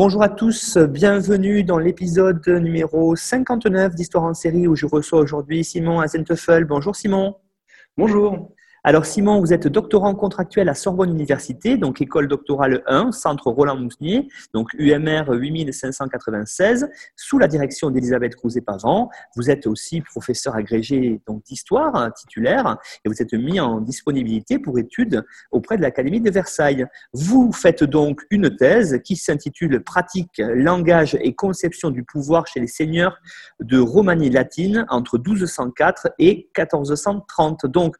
Bonjour à tous, bienvenue dans l'épisode numéro 59 d'Histoire en série où je reçois aujourd'hui Simon Azenteufel. Bonjour Simon. Bonjour. Alors Simon, vous êtes doctorant contractuel à Sorbonne Université, donc école doctorale 1, centre Roland-Mousnier, donc UMR 8596, sous la direction d'Elisabeth Crouzet-Pavant. Vous êtes aussi professeur agrégé donc d'histoire hein, titulaire et vous êtes mis en disponibilité pour études auprès de l'Académie de Versailles. Vous faites donc une thèse qui s'intitule Pratique, langage et conception du pouvoir chez les seigneurs de Romanie latine entre 1204 et 1430. Donc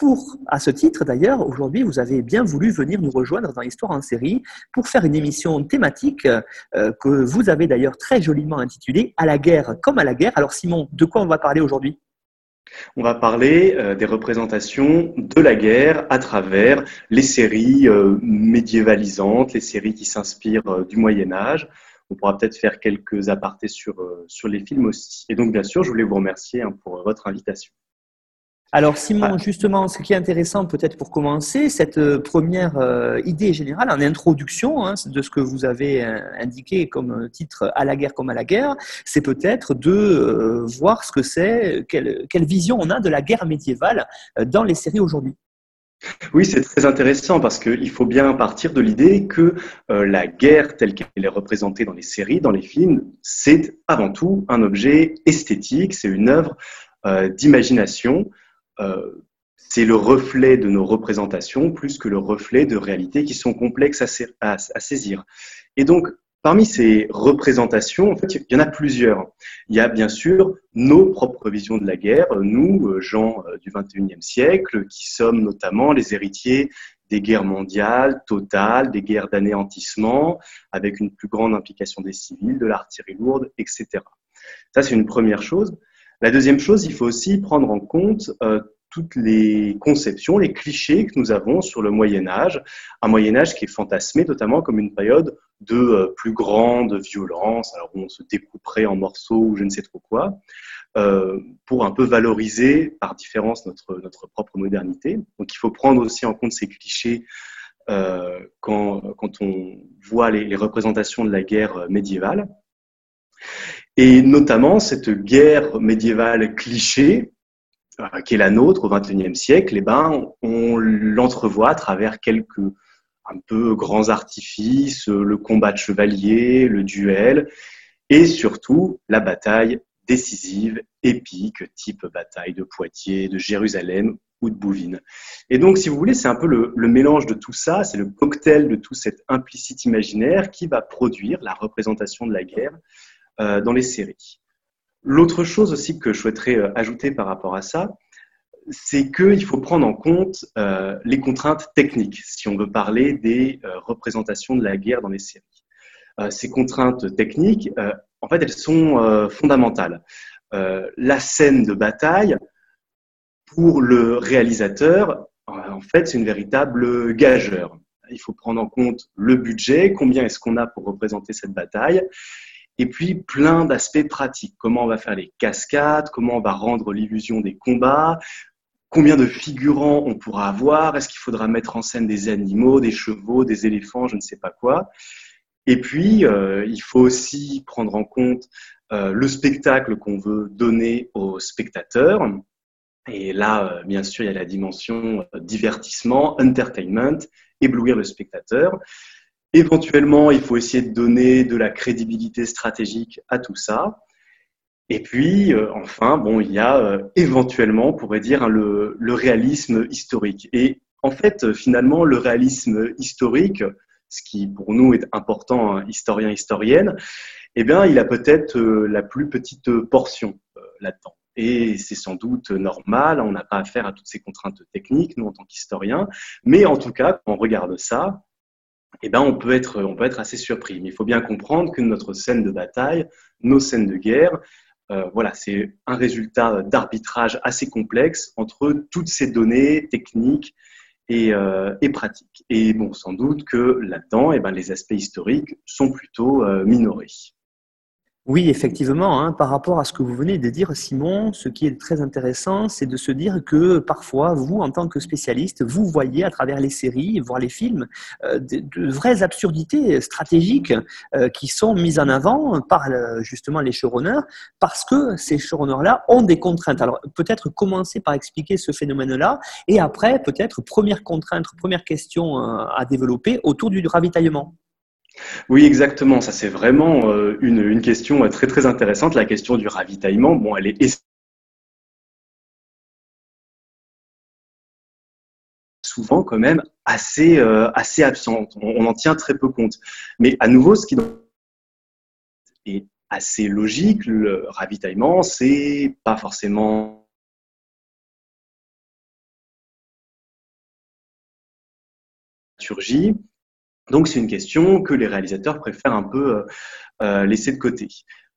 pour, à ce titre d'ailleurs, aujourd'hui, vous avez bien voulu venir nous rejoindre dans Histoire en série pour faire une émission thématique euh, que vous avez d'ailleurs très joliment intitulée À la guerre comme à la guerre. Alors Simon, de quoi on va parler aujourd'hui? On va parler euh, des représentations de la guerre à travers les séries euh, médiévalisantes, les séries qui s'inspirent du Moyen Âge. On pourra peut-être faire quelques apartés sur, sur les films aussi. Et donc, bien sûr, je voulais vous remercier hein, pour votre invitation. Alors Simon, justement, ce qui est intéressant peut-être pour commencer, cette euh, première euh, idée générale en introduction hein, de ce que vous avez euh, indiqué comme titre à la guerre comme à la guerre, c'est peut-être de voir ce que c'est, quelle, vision on a de la guerre médiévale dans les séries aujourd'hui. Oui, c'est très intéressant parce qu'il faut bien partir de l'idée que la guerre telle qu'elle est représentée dans les séries, dans les films, c'est avant tout un objet esthétique, c'est une œuvre d'imagination c'est le reflet de nos représentations plus que le reflet de réalités qui sont complexes à, saisir. Et donc, parmi ces représentations, il y en a plusieurs. Il y a bien sûr nos propres visions de la guerre, nous, euh, gens euh, du 21e siècle, qui sommes notamment les héritiers des guerres mondiales totales, des guerres d'anéantissement, avec une plus grande implication des civils, de l'artillerie lourde, etc. Ça, c'est une première chose. La deuxième chose, il faut aussi prendre en compte euh, toutes les conceptions, les clichés que nous avons sur le Moyen Âge, un Moyen Âge qui est fantasmé notamment comme une période de euh, plus grande violence, alors où on se découperait en morceaux ou je ne sais trop quoi, euh, pour un peu valoriser par différence notre, propre modernité. Donc il faut prendre aussi en compte ces clichés quand, on voit les représentations de la guerre médiévale. Et notamment cette guerre médiévale cliché, euh, qui est la nôtre au XXIe siècle, eh ben, on l'entrevoit à travers quelques un peu grands artifices, le combat de chevalier, le duel, et surtout la bataille décisive, épique, type bataille de Poitiers, de Jérusalem ou de Bouvines. Et donc, si vous voulez, c'est un peu le, mélange de tout ça, c'est le cocktail de tout cet implicite imaginaire qui va produire la représentation de la guerre dans les séries. L'autre chose aussi que je souhaiterais euh, ajouter par rapport à ça, c'est qu'il faut prendre en compte euh, les contraintes techniques si on veut parler des représentations de la guerre dans les séries. ces contraintes techniques, en fait, elles sont fondamentales. la scène de bataille, pour le réalisateur, en fait, c'est une véritable gageur. Il faut prendre en compte le budget, combien est-ce qu'on a pour représenter cette bataille, et puis plein d'aspects pratiques. Comment on va faire les cascades, comment on va rendre l'illusion des combats, combien de figurants on pourra avoir, est-ce qu'il faudra mettre en scène des animaux, des chevaux, des éléphants, je ne sais pas quoi. Et puis, euh, il faut aussi prendre en compte euh, le spectacle qu'on veut donner aux spectateurs. Et là, euh, bien sûr, il y a la dimension divertissement, entertainment, éblouir le spectateur. Éventuellement, il faut essayer de donner de la crédibilité stratégique à tout ça. Et puis, euh, enfin, bon, il y a euh, éventuellement, on pourrait dire, hein, le, réalisme historique. Et en fait, finalement, le réalisme historique, ce qui pour nous est important, hein, historien, historienne, eh bien, il a peut-être euh, la plus petite portion là-dedans. Et c'est sans doute normal, on n'a pas affaire à toutes ces contraintes techniques, nous, en tant qu'historiens. Mais en tout cas, quand on regarde ça, eh ben, on, peut être, on peut être assez surpris. Mais il faut bien comprendre que notre scène de bataille, nos scènes de guerre, euh, voilà, c'est un résultat d'arbitrage assez complexe entre toutes ces données techniques et, euh, pratiques. Et bon, sans doute que là-dedans, eh ben, les aspects historiques sont plutôt euh, minorés. Oui, effectivement, hein, par rapport à ce que vous venez de dire, Simon, ce qui est très intéressant, c'est de se dire que parfois, vous, en tant que spécialiste, vous voyez à travers les séries, voire les films, euh, de, vraies absurdités stratégiques euh, qui sont mises en avant par euh, justement les showrunners, parce que ces showrunners-là ont des contraintes. Alors peut-être commencer par expliquer ce phénomène-là, et après, peut-être, première contrainte, première question à développer autour du ravitaillement. Oui, exactement. Ça, c'est vraiment euh, une, question euh, très, intéressante. La question du ravitaillement, elle est souvent quand même assez, euh, absente. On, en tient très peu compte. Mais à nouveau, ce qui est assez logique, le ravitaillement, c'est pas forcément donc c'est une question que les réalisateurs préfèrent un peu euh, euh, laisser de côté.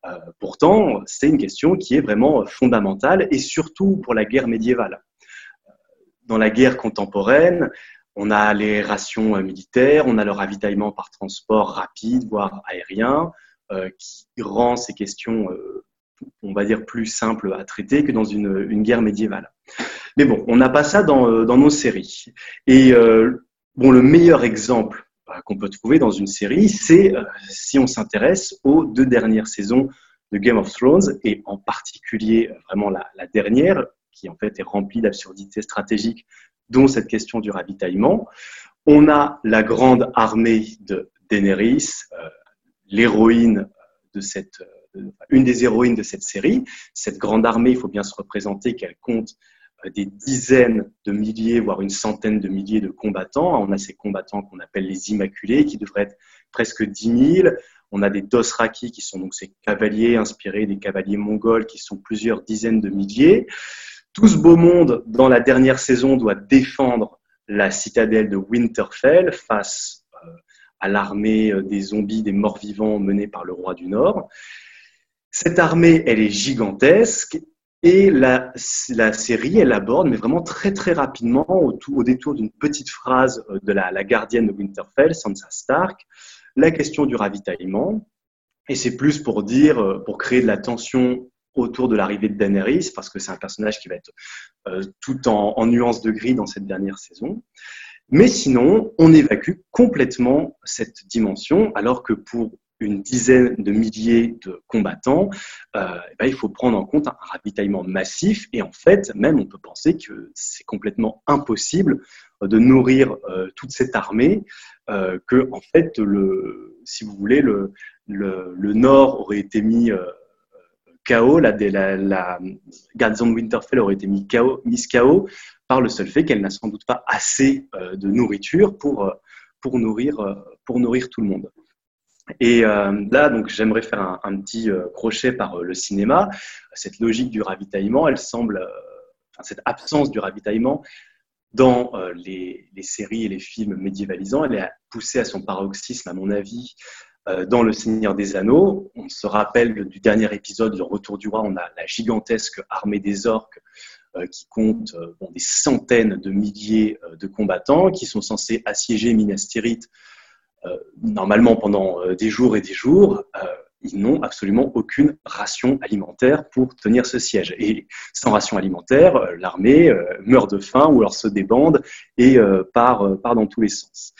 Euh, pourtant, c'est une question qui est vraiment fondamentale et surtout pour la guerre médiévale. Dans la guerre contemporaine, on a les rations militaires, on a le ravitaillement par transport rapide, voire aérien, qui rend ces questions, on va dire, plus simples à traiter que dans une, guerre médiévale. Mais bon, on n'a pas ça dans, nos séries. Et bon, le meilleur exemple qu'on peut trouver dans une série, c'est euh, si on s'intéresse aux deux dernières saisons de Game of Thrones, et en particulier euh, vraiment la, dernière, qui en fait est remplie d'absurdités stratégiques, dont cette question du ravitaillement. On a la grande armée de Daenerys, euh, l'héroïne de cette, une des héroïnes de cette série. Cette grande armée, il faut bien se représenter qu'elle compte des dizaines de milliers, voire une centaine de milliers de combattants. On a ces combattants qu'on appelle les Immaculés, qui devraient être presque 10 000. On a des Dosraki, qui sont donc ces cavaliers inspirés des cavaliers mongols, qui sont plusieurs dizaines de milliers. Tout ce beau monde, dans la dernière saison, doit défendre la citadelle de Winterfell face euh, à l'armée euh, des zombies, des morts-vivants menée par le roi du Nord. Cette armée, elle est gigantesque et la, série, elle aborde, mais vraiment très très rapidement, au, détour d'une petite phrase euh, de la, la, gardienne de Winterfell, Sansa Stark, la question du ravitaillement. Et c'est plus pour dire, euh, pour créer de la tension autour de l'arrivée de Daenerys, parce que c'est un personnage qui va être euh, tout en, en nuances de gris dans cette dernière saison. Mais sinon, on évacue complètement cette dimension, alors que pour une dizaine de milliers de combattants, euh, eh ben, il faut prendre en compte un ravitaillement massif. Et en fait, même on peut penser que c'est complètement impossible de nourrir euh, toute cette armée, euh, que en fait, le, si vous voulez, le, Nord aurait été mis KO, la, la, la de Winterfell aurait été mise KO par le seul fait qu'elle n'a sans doute pas assez de nourriture pour nourrir tout le monde. Et euh, là, donc, j'aimerais faire un, petit euh, crochet par euh, le cinéma. Cette logique du ravitaillement, elle semble, cette absence du ravitaillement dans les, séries et les films médiévalisants, elle est poussée à son paroxysme, à mon avis, dans Le Seigneur des Anneaux. On se rappelle du dernier épisode, Le Retour du Roi, on a la gigantesque armée des orques qui compte des centaines de milliers de combattants qui sont censés assiéger Minas Tirith normalement pendant euh, des jours et des jours, euh, ils n'ont absolument aucune ration alimentaire pour tenir ce siège. Et sans ration alimentaire, l'armée meurt de faim ou alors se débande et part, part dans tous les sens.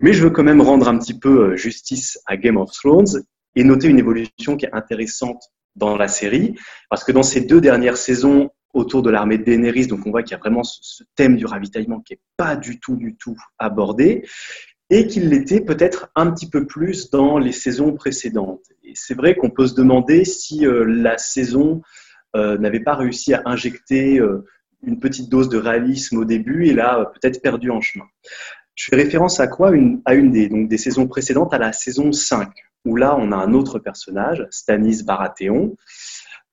Mais je veux quand même rendre un petit peu justice à Game of Thrones et noter une évolution qui est intéressante dans la série, parce que dans ces deux dernières saisons autour de l'armée de Daenerys, donc on voit qu'il y a vraiment ce thème du ravitaillement qui n'est pas du tout, du tout abordé et qu'il l'était peut-être un petit peu plus dans les saisons précédentes. Et c'est vrai qu'on peut se demander si euh, la saison euh, n'avait pas réussi à injecter euh, une petite dose de réalisme au début et l'a peut-être perdu en chemin. Je fais référence à quoi? À une des, donc, des saisons précédentes, à la saison 5, où là on a un autre personnage, Stanis Baratheon,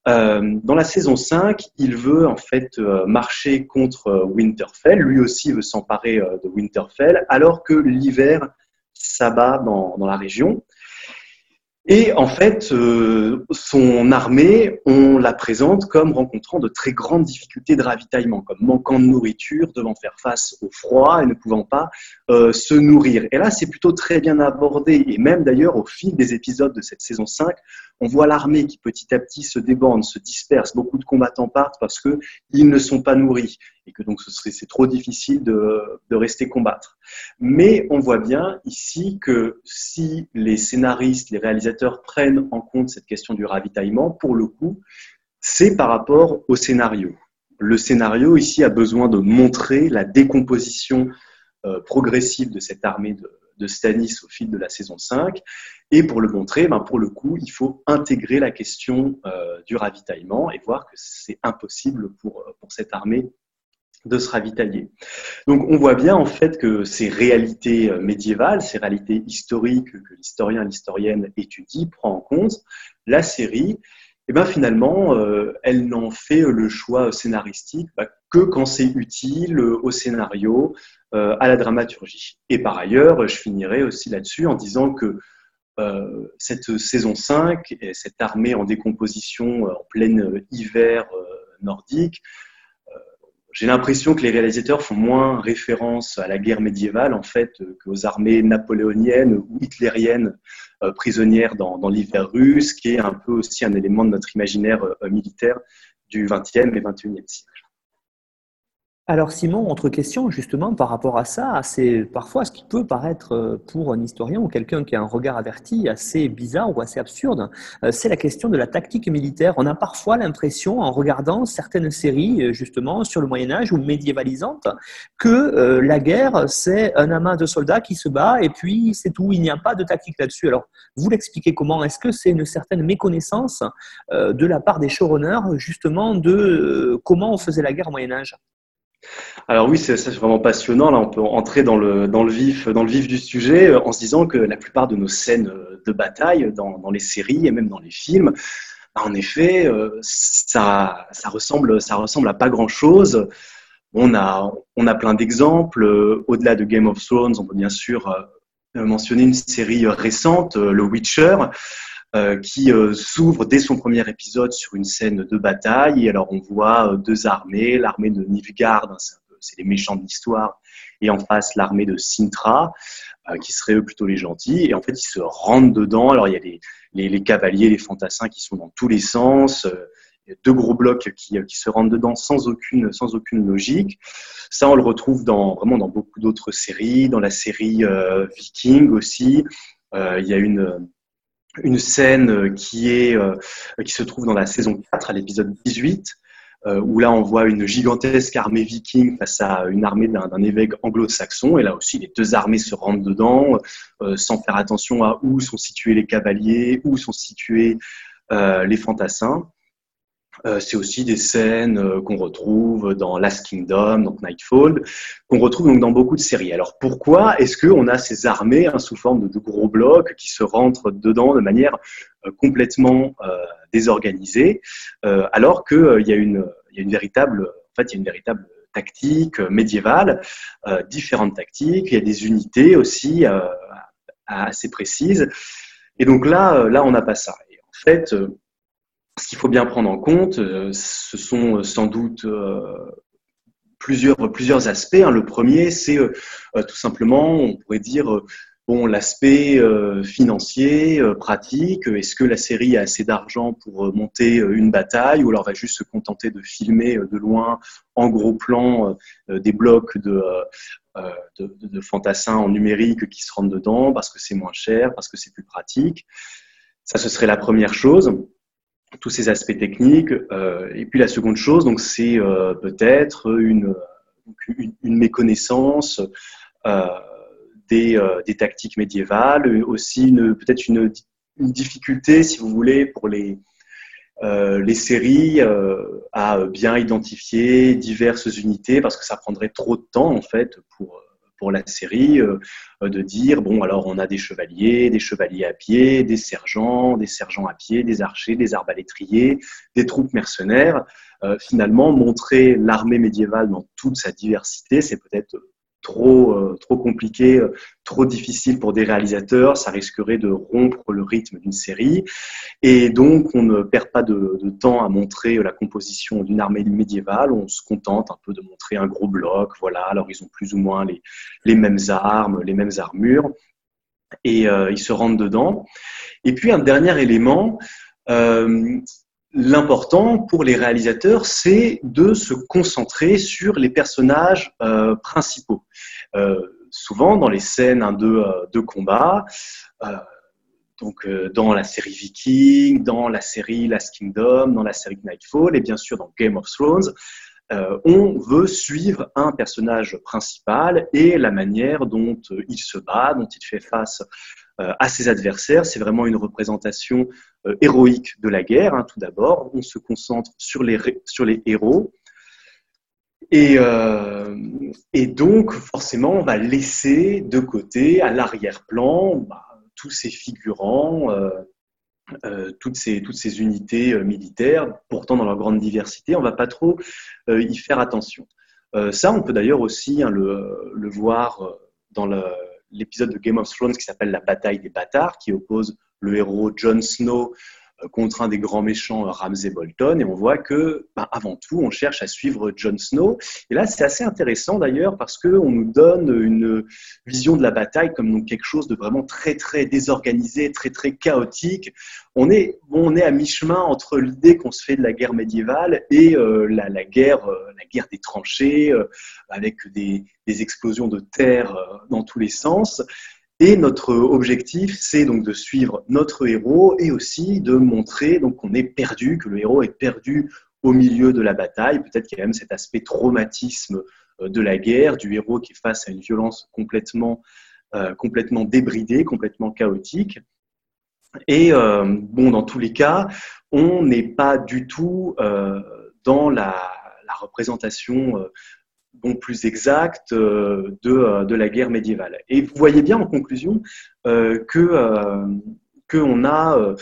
euh, dans la saison 5, il veut en fait euh, marcher contre euh, Winterfell. Lui aussi veut s'emparer de Winterfell, alors que l'hiver s'abat dans, dans la région. Et en fait, son armée, on la présente comme rencontrant de très grandes difficultés de ravitaillement, comme manquant de nourriture, devant faire face au froid et ne pouvant pas se nourrir. Et là, c'est plutôt très bien abordé. Et même d'ailleurs, au fil des épisodes de cette saison 5, on voit l'armée qui petit à petit se débande, se disperse. Beaucoup de combattants partent parce qu'ils ne sont pas nourris et que donc c'est trop difficile de, rester combattre. Mais on voit bien ici que si les scénaristes, les réalisateurs prennent en compte cette question du ravitaillement, pour le coup, c'est par rapport au scénario. Le scénario ici a besoin de montrer la décomposition euh, progressive de cette armée de, de Stanis au fil de la saison 5. Et pour le montrer, ben pour le coup, il faut intégrer la question euh, du ravitaillement et voir que c'est impossible pour, pour cette armée de se ravitailler. Donc on voit bien en fait que ces réalités euh, médiévales, ces réalités historiques que l'historien, l'historienne étudie, prend en compte, la série, et eh ben finalement, euh, elle n'en fait le choix scénaristique bah, que quand c'est utile au scénario, euh, à la dramaturgie. Et par ailleurs, je finirai aussi là-dessus en disant que euh, cette saison 5 et cette armée en décomposition en plein hiver nordique, j'ai l'impression que les réalisateurs font moins référence à la guerre médiévale en fait qu'aux armées napoléoniennes ou hitlériennes prisonnières dans l'hiver russe, qui est un peu aussi un élément de notre imaginaire militaire du XXe et XXIe siècle. Alors Simon, autre question justement par rapport à ça, c'est parfois ce qui peut paraître euh, pour un historien ou quelqu'un qui a un regard averti assez bizarre ou assez absurde, euh, c'est la question de la tactique militaire. On a parfois l'impression en regardant certaines séries euh, justement sur le Moyen Âge ou médiévalisantes que la guerre c'est un amas de soldats qui se bat et puis c'est tout, il n'y a pas de tactique là-dessus. Alors vous l'expliquez comment? Est-ce que c'est une certaine méconnaissance de la part des showrunners justement de comment on faisait la guerre au Moyen Âge? Alors oui, c'est vraiment passionnant. Là, on peut entrer dans le, vif, dans le vif du sujet euh, en se disant que la plupart de nos scènes euh, de bataille dans, les séries et même dans les films, bah, en effet, euh, ça, ressemble, ça ressemble à pas grand-chose. On a, on a plein d'exemples. Au-delà de Game of Thrones, on peut bien sûr mentionner une série récente, Le Witcher, qui euh, s'ouvre dès son premier épisode sur une scène de bataille. Et alors on voit euh, deux armées, l'armée de Nilfgaard, hein, c'est les méchants de l'histoire, et en face l'armée de Sintra, qui seraient eux plutôt les gentils. Et en fait, ils se rendent dedans. Alors il y a les, cavaliers, les fantassins qui sont dans tous les sens. Deux gros blocs qui, se rendent dedans sans aucune, sans aucune logique. Ça, on le retrouve dans, vraiment dans beaucoup d'autres séries, dans la série Viking aussi. il y a une, une scène euh, qui, est, euh, qui se trouve dans la saison 4, à l'épisode 18, euh, où là on voit une gigantesque armée viking face à une armée d'un évêque anglo-saxon. Et là aussi, les deux armées se rendent dedans, sans faire attention à où sont situés les cavaliers, où sont situés les fantassins. Euh, c'est aussi des scènes euh, qu'on retrouve dans Last Kingdom, donc Nightfall, qu'on retrouve donc dans beaucoup de séries. Alors pourquoi est-ce qu'on a ces armées hein, sous forme de, gros blocs qui se rentrent dedans de manière euh, complètement désorganisée, alors qu'il y, a une, véritable, en fait, il y a une véritable tactique médiévale, différentes tactiques, il y a des unités aussi assez précises. Et donc là, là, on n'a pas ça. En fait, ce qu'il faut bien prendre en compte, euh, ce sont euh, sans doute euh, plusieurs, aspects. Hein. Le premier, c'est tout simplement, on pourrait dire, bon, l'aspect financier, pratique. Est-ce que la série a assez d'argent pour monter une bataille ou alors va juste se contenter de filmer de loin, en gros plan, des blocs de, de, de fantassins en numérique qui se rendent dedans parce que c'est moins cher, parce que c'est plus pratique? Ça, ce serait la première chose tous ces aspects techniques. Euh, et puis la seconde chose, donc c'est euh, peut-être une, une, méconnaissance euh, des, des, tactiques médiévales, aussi peut-être une, une, difficulté, si vous voulez, pour les, les séries à bien identifier diverses unités, parce que ça prendrait trop de temps en fait pour pour la série euh, de dire bon alors on a des chevaliers, des chevaliers à pied, des sergents, des sergents à pied, des archers, des arbalétriers, des troupes mercenaires. Euh, finalement, montrer l'armée médiévale dans toute sa diversité, c'est peut-être trop, euh, trop compliqué, euh, trop difficile pour des réalisateurs, ça risquerait de rompre le rythme d'une série. Et donc, on ne perd pas de, temps à montrer la composition d'une armée médiévale, on se contente un peu de montrer un gros bloc, voilà, alors ils ont plus ou moins les, les mêmes armes, les mêmes armures, et euh, ils se rendent dedans. Et puis, un dernier élément, L'important pour les réalisateurs, c'est de se concentrer sur les personnages euh, principaux. Euh, souvent, dans les scènes de, euh, de combat, donc dans la série Viking, dans la série Last Kingdom, dans la série Nightfall et bien sûr dans Game of Thrones, on veut suivre un personnage principal et la manière dont il se bat, dont il fait face à ses adversaires. C'est vraiment une représentation euh, héroïque de la guerre, hein, tout d'abord. On se concentre sur les, sur les héros. Et, euh, et, donc, forcément, on va laisser de côté, à l'arrière-plan, bah, tous ces figurants, euh, toutes, ces, toutes ces unités militaires, pourtant dans leur grande diversité, on ne va pas trop y faire attention. ça, on peut d'ailleurs aussi hein, le, le, voir dans l'épisode de Game of Thrones qui s'appelle La bataille des bâtards, qui oppose le héros Jon Snow contre un des grands méchants euh, Ramsay Bolton et on voit que ben, avant tout on cherche à suivre Jon Snow. Et là c'est assez intéressant d'ailleurs parce que on nous donne une vision de la bataille comme quelque chose de vraiment très très désorganisé très très chaotique. On est on est à mi-chemin entre l'idée qu'on se fait de la guerre médiévale et euh, la, guerre la guerre des tranchées avec des, explosions de terre dans tous les sens et notre objectif, c'est donc de suivre notre héros et aussi de montrer qu'on est perdu, que le héros est perdu au milieu de la bataille. Peut-être qu'il y a même cet aspect traumatisme euh, de la guerre, du héros qui est face à une violence complètement, euh, complètement débridée, complètement chaotique. Et euh, bon, dans tous les cas, on n'est pas du tout dans la représentation bon, plus exact euh, de, euh, de, la guerre médiévale. Et vous voyez bien en conclusion euh, que qu'on a,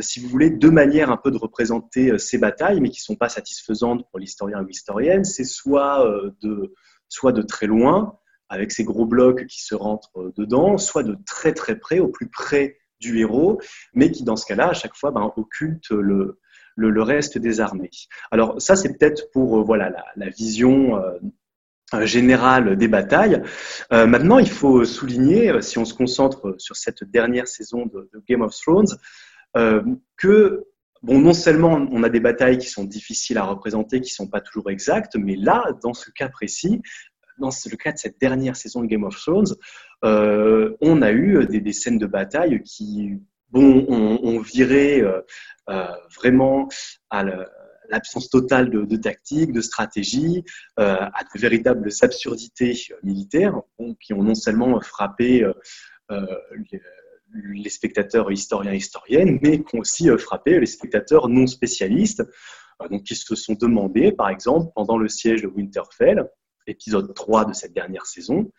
si vous voulez, deux manières un peu de représenter ces batailles, mais qui ne sont pas satisfaisantes pour l'historien ou l'historienne. C'est soit de, soit de très loin, avec ces gros blocs qui se rentrent dedans, soit de très très près, au plus près du héros, mais qui dans ce cas-là, à chaque fois, ben, occulte le, le, reste des armées. Alors ça, c'est peut-être pour voilà la, vision général des batailles. Euh, maintenant, il faut souligner, euh, si on se concentre sur cette dernière saison de, Game of Thrones, que bon, non seulement on a des batailles qui sont difficiles à représenter, qui sont pas toujours exactes, mais là, dans ce cas précis, dans le cas de cette dernière saison de Game of Thrones, on a eu des, scènes de bataille qui bon, ont, viré vraiment à la, l'absence totale de, tactique, de stratégie, euh, à de véritables absurdités militaires qui ont non seulement frappé euh, euh, les, spectateurs historiens et historiennes, mais qui ont aussi frappé les spectateurs non spécialistes, donc qui se sont demandé, par exemple, pendant le siège de Winterfell, épisode 3 de cette dernière saison,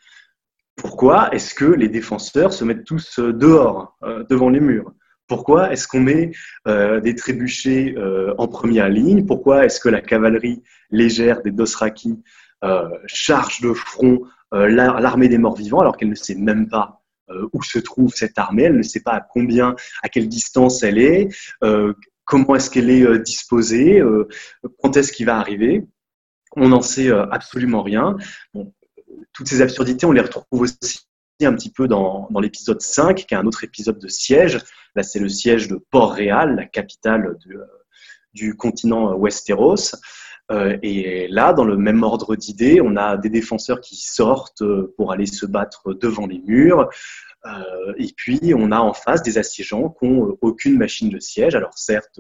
pourquoi est-ce que les défenseurs se mettent tous dehors, devant les murs? Pourquoi est-ce qu'on met euh, des trébuchets euh, en première ligne? Pourquoi est-ce que la cavalerie légère des Dosraki euh, charge de front l'armée des morts vivants alors qu'elle ne sait même pas où se trouve cette armée? Elle ne sait pas à combien, à quelle distance elle est, comment est-ce qu'elle est disposée, quand est-ce qu'il va arriver? On n'en sait absolument rien. toutes ces absurdités, on les retrouve aussi un petit peu dans, dans l'épisode 5, qui est un autre épisode de siège. Là, c'est le siège de Port-Réal, la capitale du, du continent Westeros. Euh, et là, dans le même ordre d'idées, on a des défenseurs qui sortent pour aller se battre devant les murs. Euh, et puis, on a en face des assiégeants qui n'ont aucune machine de siège. Alors, certes,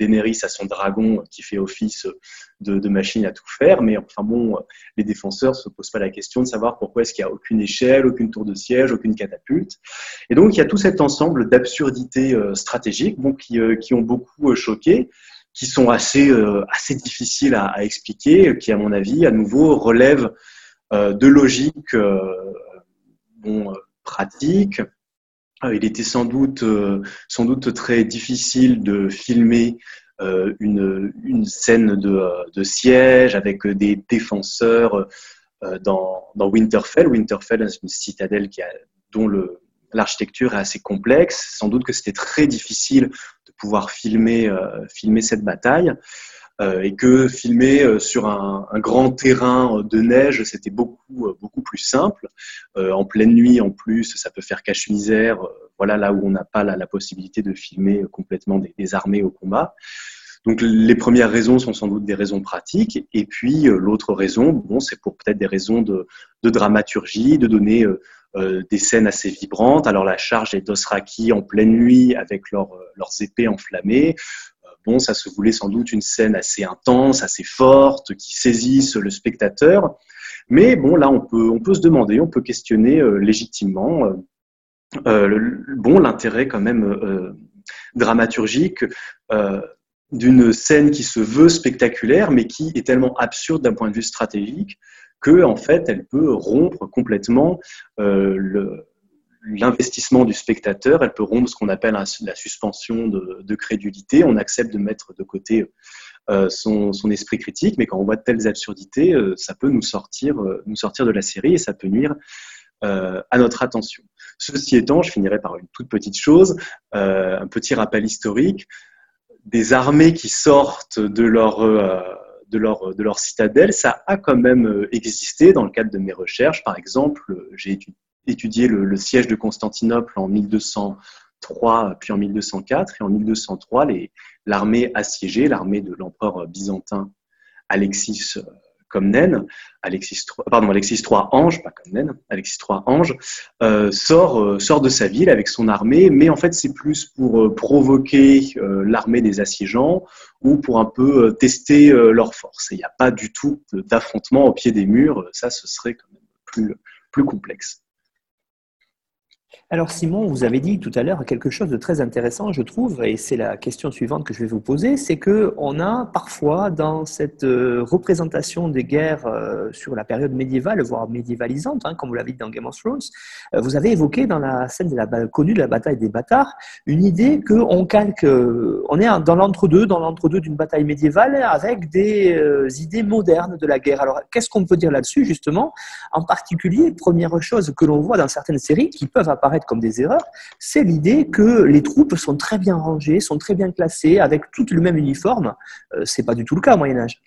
Daenerys a son dragon qui fait office de, machine à tout faire, mais enfin bon, les défenseurs se posent pas la question de savoir pourquoi est-ce qu'il n'y a aucune échelle, aucune tour de siège, aucune catapulte. Et donc il y a tout cet ensemble d'absurdités euh, stratégiques bon, qui, euh, qui, ont beaucoup euh, choqué, qui sont assez, assez difficiles à, à, expliquer, qui à mon avis à nouveau relèvent de logique bon, pratique, ah, il était sans doute, euh, sans doute très difficile de filmer euh, une, une, scène de, de, siège avec des défenseurs dans, dans, Winterfell. Winterfell, c'est une citadelle qui a, dont l'architecture est assez complexe. Sans doute que c'était très difficile de pouvoir filmer, filmer cette bataille. Euh, et que filmer euh, sur un, grand terrain de neige, c'était beaucoup, euh, beaucoup plus simple. en pleine nuit, en plus, ça peut faire cache-misère. voilà là où on n'a pas la, possibilité de filmer complètement des, armées au combat. Donc les premières raisons sont sans doute des raisons pratiques, et puis l'autre raison, bon, c'est pour peut-être des raisons de, dramaturgie, de donner des scènes assez vibrantes. Alors la charge des Dosraki en pleine nuit avec leurs épées enflammées, bon, ça se voulait sans doute une scène assez intense, assez forte, qui saisisse le spectateur. Mais bon, là, on peut, on peut se demander, on peut questionner euh, légitimement euh, euh, bon, l'intérêt quand même dramaturgique d'une scène qui se veut spectaculaire, mais qui est tellement absurde d'un point de vue stratégique que en fait, elle peut rompre complètement le, l'investissement du spectateur, elle peut rompre ce qu'on appelle la suspension de, crédulité. On accepte de mettre de côté euh, son, esprit critique, mais quand on voit de telles absurdités, euh, ça peut nous sortir, euh, nous sortir de la série et ça peut nuire à notre attention. Ceci étant, je finirai par une toute petite chose, un petit rappel historique. Des armées qui sortent de leur, de leur, de leur citadelle, ça a quand même existé dans le cadre de mes recherches. Par exemple, j'ai étudié étudié le, siège de Constantinople en 1203 puis en 1204. Et en 1203, l'armée assiégée, l'armée de l'empereur byzantin Alexis euh, Comnène, Alexis III, pardon, Alexis III Ange, pas Comnène, Alexis III Ange, euh, sort, euh, sort de sa ville avec son armée, mais en fait c'est plus pour provoquer l'armée des assiégeants ou pour un peu tester leur force. Il n'y a pas du tout d'affrontement au pied des murs, ça ce serait quand même plus, plus complexe. Alors Simon, vous avez dit tout à l'heure quelque chose de très intéressant, je trouve, et c'est la question suivante que je vais vous poser, c'est que on a parfois dans cette euh, représentation des guerres euh, sur la période médiévale, voire médiévalisante, hein, comme vous l'avez dit dans Game of Thrones, euh, vous avez évoqué dans la scène de la, connue de la bataille des bâtards une idée qu'on calque, on est dans l'entre-deux, dans l'entre-deux d'une bataille médiévale avec des idées modernes de la guerre. Alors qu'est-ce qu'on peut dire là-dessus justement? En particulier, première chose que l'on voit dans certaines séries qui peuvent apparaître comme des erreurs, c'est l'idée que les troupes sont très bien rangées, sont très bien classées, avec tout le même uniforme. Euh, c'est pas du tout le cas au Moyen Âge.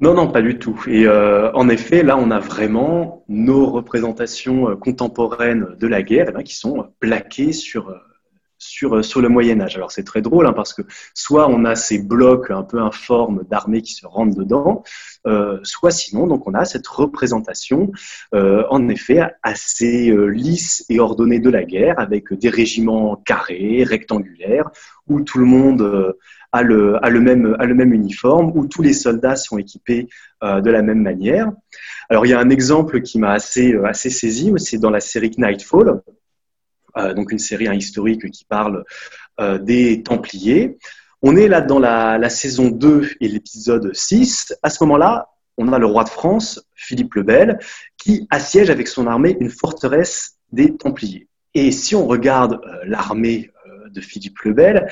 Non, non, pas du tout. Et euh, en effet, là, on a vraiment nos représentations euh, contemporaines de la guerre eh ben, qui sont plaquées sur, sur, sur le Moyen Âge. Alors c'est très drôle hein, parce que soit on a ces blocs un peu informes d'armées qui se rentrent dedans, euh, soit sinon donc on a cette représentation euh, en effet assez euh, lisse et ordonnée de la guerre avec des régiments carrés, rectangulaires, où tout le monde a le, même, uniforme, où tous les soldats sont équipés de la même manière. Alors il y a un exemple qui m'a assez, assez saisi, c'est dans la série Nightfall, euh, donc une série historique qui parle euh, des Templiers. On est là dans la, saison 2 et l'épisode 6. À ce moment-là, on a le roi de France, Philippe le Bel, qui assiège avec son armée une forteresse des Templiers. Et si on regarde euh, l'armée de Philippe le Bel,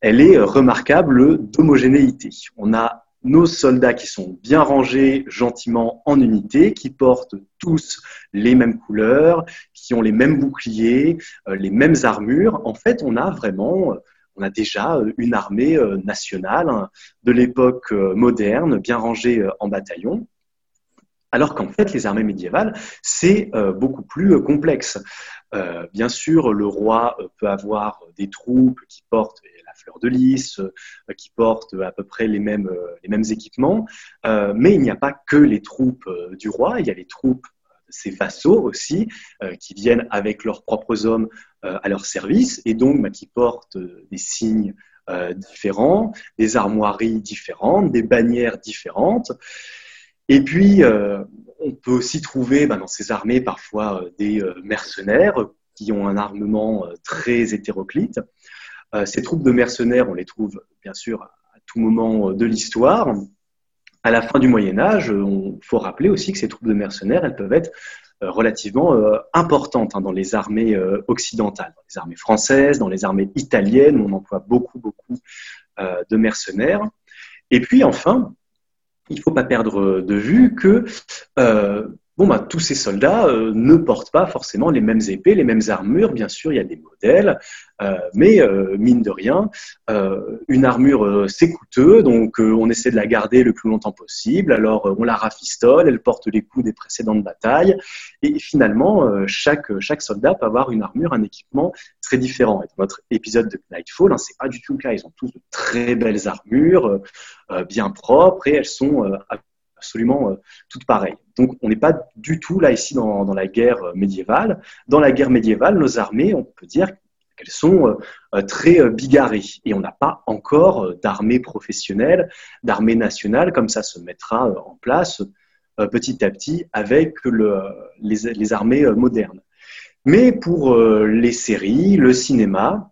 elle est remarquable d'homogénéité. On a nos soldats qui sont bien rangés gentiment en unité, qui portent tous les mêmes couleurs, qui ont les mêmes boucliers, euh, les mêmes armures. En fait, on a vraiment, euh, on a déjà euh, une armée nationale hein, de l'époque moderne, bien rangée en bataillons. Alors qu'en fait, les armées médiévales, c'est beaucoup plus complexe. Bien sûr, le roi peut avoir des troupes qui portent fleur de lys, euh, qui portent à peu près les mêmes, euh, équipements. Euh, mais il n'y a pas que les troupes du roi, il y a les troupes de ses vassaux aussi, qui viennent avec leurs propres hommes à leur service et donc bah, qui portent des signes différents, des armoiries différentes, des bannières différentes. Et puis, on peut aussi trouver bah, dans ces armées parfois des mercenaires qui ont un armement très hétéroclite. Euh, ces troupes de mercenaires, on les trouve bien sûr à tout moment euh, de l'histoire. À la fin du Moyen Âge, il faut rappeler aussi que ces troupes de mercenaires, elles peuvent être euh, relativement importantes hein, dans les armées occidentales, dans les armées françaises, dans les armées italiennes, où on emploie beaucoup, beaucoup de mercenaires. Et puis enfin, il ne faut pas perdre de vue que bon, bah, tous ces soldats euh, ne portent pas forcément les mêmes épées, les mêmes armures. Bien sûr, il y a des modèles, euh, mais euh, mine de rien, une armure, c'est coûteux, donc on essaie de la garder le plus longtemps possible. Alors, on la rafistole, elle porte les coups des précédentes batailles, et finalement, chaque, chaque soldat peut avoir une armure, un équipement très différent. Et dans notre épisode de Nightfall, hein, c'est pas du tout le cas. Ils ont tous de très belles armures, bien propres, et elles sont absolument euh, toutes pareilles. Donc on n'est pas du tout là ici dans, la guerre euh, médiévale. Dans la guerre médiévale, nos armées, on peut dire qu'elles sont euh, très bigarrées et on n'a pas encore d'armée professionnelle, d'armée nationale comme ça se mettra en place petit à petit avec les, armées modernes. Mais pour les séries, le cinéma,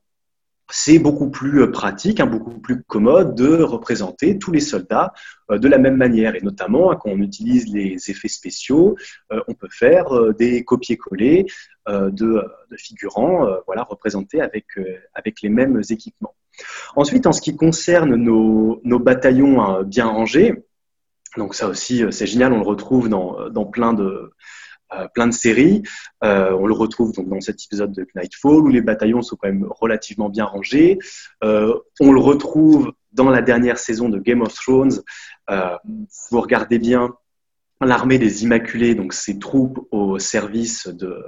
c'est beaucoup plus euh, pratique, hein, beaucoup plus commode de représenter tous les soldats euh, de la même manière. Et notamment, hein, quand on utilise les effets spéciaux, euh, on peut faire des copier-coller de, figurants voilà, représentés avec, avec les mêmes équipements. Ensuite, en ce qui concerne nos, bataillons hein, bien rangés, donc ça aussi, c'est génial, on le retrouve dans, dans plein de, euh, plein de séries. Euh, on le retrouve donc dans cet épisode de Nightfall où les bataillons sont quand même relativement bien rangés. Euh, on le retrouve dans la dernière saison de Game of Thrones. vous regardez bien l'armée des Immaculés, donc ces troupes au service de,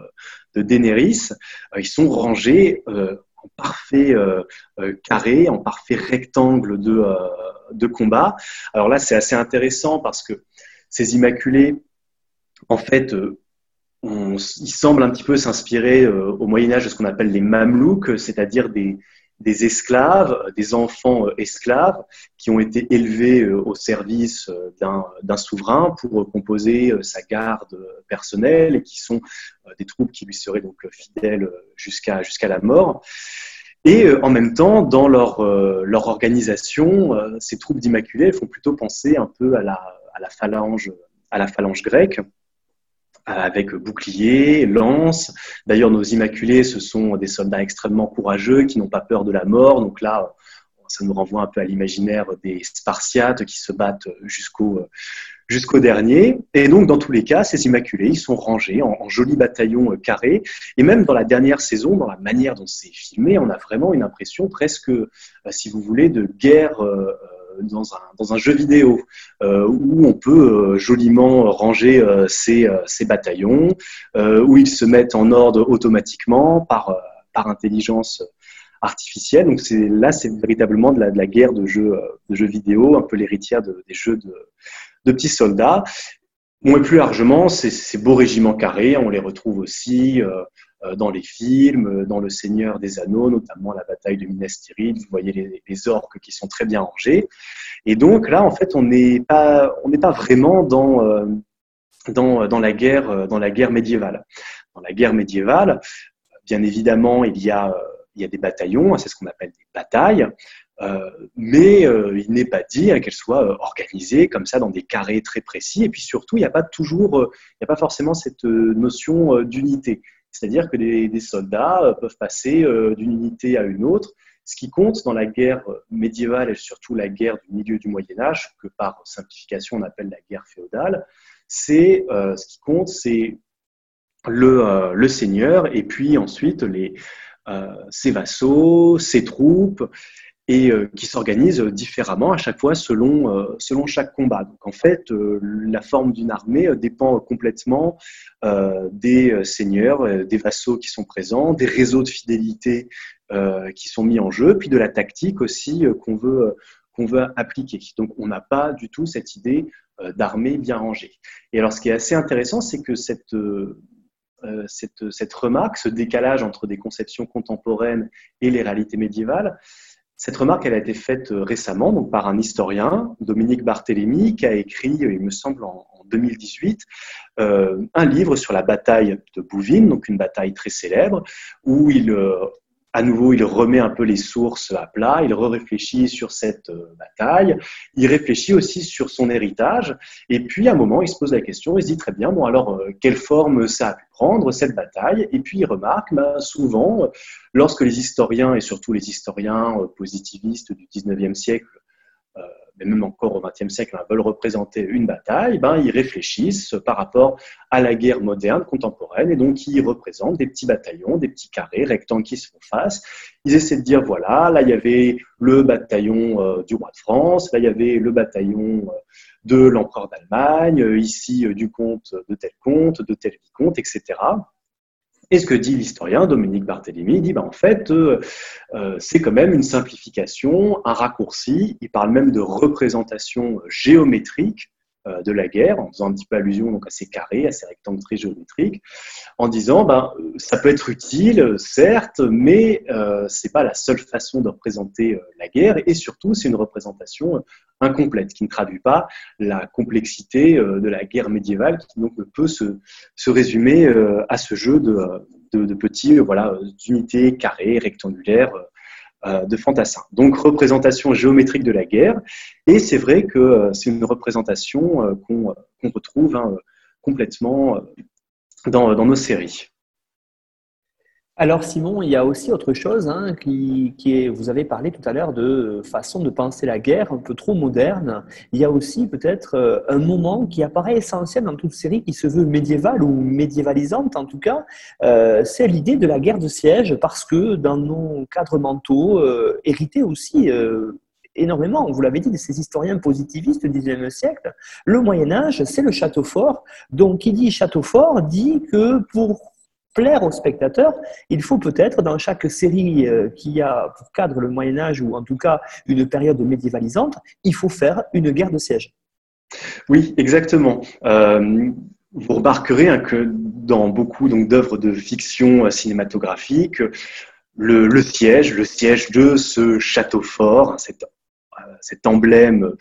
de Daenerys, ils sont rangés en parfait carré, en parfait rectangle de, de combat. Alors là, c'est assez intéressant parce que ces Immaculés, en fait, il semble un petit peu s'inspirer euh, au Moyen Âge de ce qu'on appelle les mamelouks, c'est-à-dire des, esclaves, des enfants euh, esclaves qui ont été élevés euh, au service d'un souverain pour composer sa garde personnelle et qui sont des troupes qui lui seraient donc fidèles jusqu'à la mort. Et en même temps, dans leur, organisation, ces troupes d'Immaculés font plutôt penser un peu à la phalange grecque avec bouclier, lance. D'ailleurs, nos Immaculés, ce sont des soldats extrêmement courageux qui n'ont pas peur de la mort. Donc là, ça nous renvoie un peu à l'imaginaire des Spartiates qui se battent jusqu'au jusqu'au dernier. Et donc, dans tous les cas, ces Immaculés, ils sont rangés en, jolis bataillons carrés. Et même dans la dernière saison, dans la manière dont c'est filmé, on a vraiment une impression presque, euh, si vous voulez, de guerre euh, dans un, dans un, jeu vidéo euh, où on peut euh, joliment ranger ses, euh, bataillons, où ils se mettent en ordre automatiquement par, intelligence artificielle. Donc là, c'est véritablement de la, guerre de jeux, de jeux vidéo, un peu l'héritière de, des jeux de, petits soldats. Bon, et plus largement, ces beaux régiments carrés, on les retrouve aussi euh, dans les films, euh, dans Le Seigneur des Anneaux, notamment la bataille de Minas Tirith. Vous voyez les, orques qui sont très bien rangés. Et donc là, en fait, on n'est pas, pas vraiment dans, euh, dans, la guerre, dans la guerre médiévale. Dans la guerre médiévale, bien évidemment, il y a, il y a des bataillons, c'est ce qu'on appelle des batailles. mais il n'est pas dit hein, qu'elles soient organisées comme ça dans des carrés très précis. Et puis surtout, il n'y a pas toujours, il n'y a pas forcément cette notion d'unité. C'est-à-dire que des, soldats euh, peuvent passer euh, d'une unité à une autre. Ce qui compte dans la guerre médiévale et surtout la guerre du milieu du Moyen Âge, que par simplification on appelle la guerre féodale, c'est euh, ce qui compte, c'est le, seigneur et puis ensuite ses vassaux, ses troupes et euh, qui s'organisent différemment à chaque fois selon, euh, selon chaque combat. Donc en fait, euh, la forme d'une armée dépend complètement des seigneurs, des vassaux qui sont présents, des réseaux de fidélité qui sont mis en jeu, puis de la tactique aussi qu'on veut, veut appliquer. Donc on n'a pas du tout cette idée d'armée bien rangée. Et alors ce qui est assez intéressant, c'est que cette, cette, cette remarque, ce décalage entre des conceptions contemporaines et les réalités médiévales, cette remarque, a été faite euh, récemment par un historien, Dominique Barthélémy, qui a écrit, il me semble, en 2018, euh, un livre sur la bataille de Bouvines, donc une bataille très célèbre, où il euh, à nouveau, il remet un peu les sources à plat, il réfléchit sur cette euh, bataille, il réfléchit aussi sur son héritage, et puis à un moment, il se pose la question, il se dit très bien, bon alors, euh, quelle forme ça a pu prendre, cette bataille? Et puis il remarque, ben, souvent, lorsque les historiens, et surtout les historiens euh, positivistes du 19e siècle, mais même encore au XXe siècle, hein, veulent représenter une bataille, ben, ils réfléchissent par rapport à la guerre moderne, contemporaine, et donc ils représentent des petits bataillons, des petits carrés, rectangles qui se font face. Ils essaient de dire, voilà, là il y avait le bataillon euh, du roi de France, là il y avait le bataillon euh, de l'empereur d'Allemagne, euh, ici du comte de tel comte, de tel vicomte, etc. Et ce que dit l'historien Dominique Barthélemy, il dit ben, en fait, euh, euh, c'est quand même une simplification, un raccourci. Il parle même de représentation géométrique de la guerre, en faisant un petit peu allusion donc, à ces carrés, à ces rectangles très géométriques, en disant ben, ça peut être utile, certes, mais euh, ce n'est pas la seule façon de représenter euh, la guerre, et surtout c'est une représentation incomplète, qui ne traduit pas la complexité de la guerre médiévale, qui donc ne peut se, se résumer à ce jeu de, de, de petits voilà, unités carrées, rectangulaires, euh, de fantassins. Donc représentation géométrique de la guerre, et c'est vrai que euh, c'est une représentation euh, qu'on retrouve hein, complètement dans, nos séries. Alors Simon, il y a aussi autre chose hein, qui, est, vous avez parlé tout à l'heure de façon de penser la guerre un peu trop moderne. Il y a aussi peut-être euh, un moment qui apparaît essentiel dans toute série qui se veut médiévale ou médiévalisante en tout cas, euh, c'est l'idée de la guerre de siège parce que dans nos cadres mentaux, euh, hérités aussi énormément, vous l'avez dit, de ces historiens positivistes du XIXe siècle, le Moyen Âge, c'est le château fort. Donc, qui dit château fort dit que pour plaire aux spectateurs, il faut peut-être dans chaque série euh, qui a pour cadre le Moyen Âge ou en tout cas une période médiévalisante, il faut faire une guerre de siège. Oui, exactement. Euh, vous remarquerez hein, que dans beaucoup d'œuvres de fiction euh, cinématographique, le, siège, le siège de ce château fort, cet, cet emblème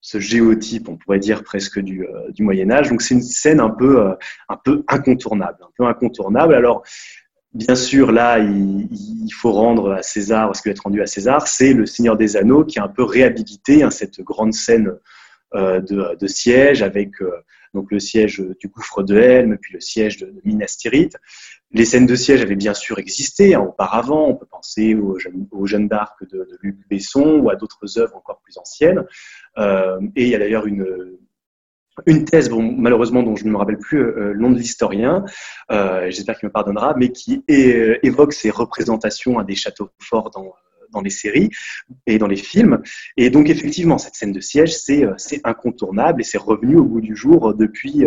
ce géotype, on pourrait dire presque du, euh, du Moyen Âge. Donc c'est une scène un peu, euh, incontournable. Alors bien sûr là, il, faut rendre à César ce qui doit être rendu à César. C'est le Seigneur des Anneaux qui a un peu réhabilité hein, cette grande scène euh, de, de, siège avec donc le siège du gouffre de Helm, puis le siège de, de Minas Tirith. Les scènes de siège avaient bien sûr existé hein, auparavant. On peut penser aux, Jeunes d'Arc de, de, Luc Besson ou à d'autres œuvres encore plus anciennes. Euh, et il y a d'ailleurs une, une thèse, bon, malheureusement, dont je ne me rappelle plus euh, le nom de l'historien, euh, j'espère qu'il me pardonnera, mais qui évoque ces représentations à des châteaux forts dans, dans les séries et dans les films. Et donc, effectivement, cette scène de siège, c'est incontournable et c'est revenu au bout du jour depuis,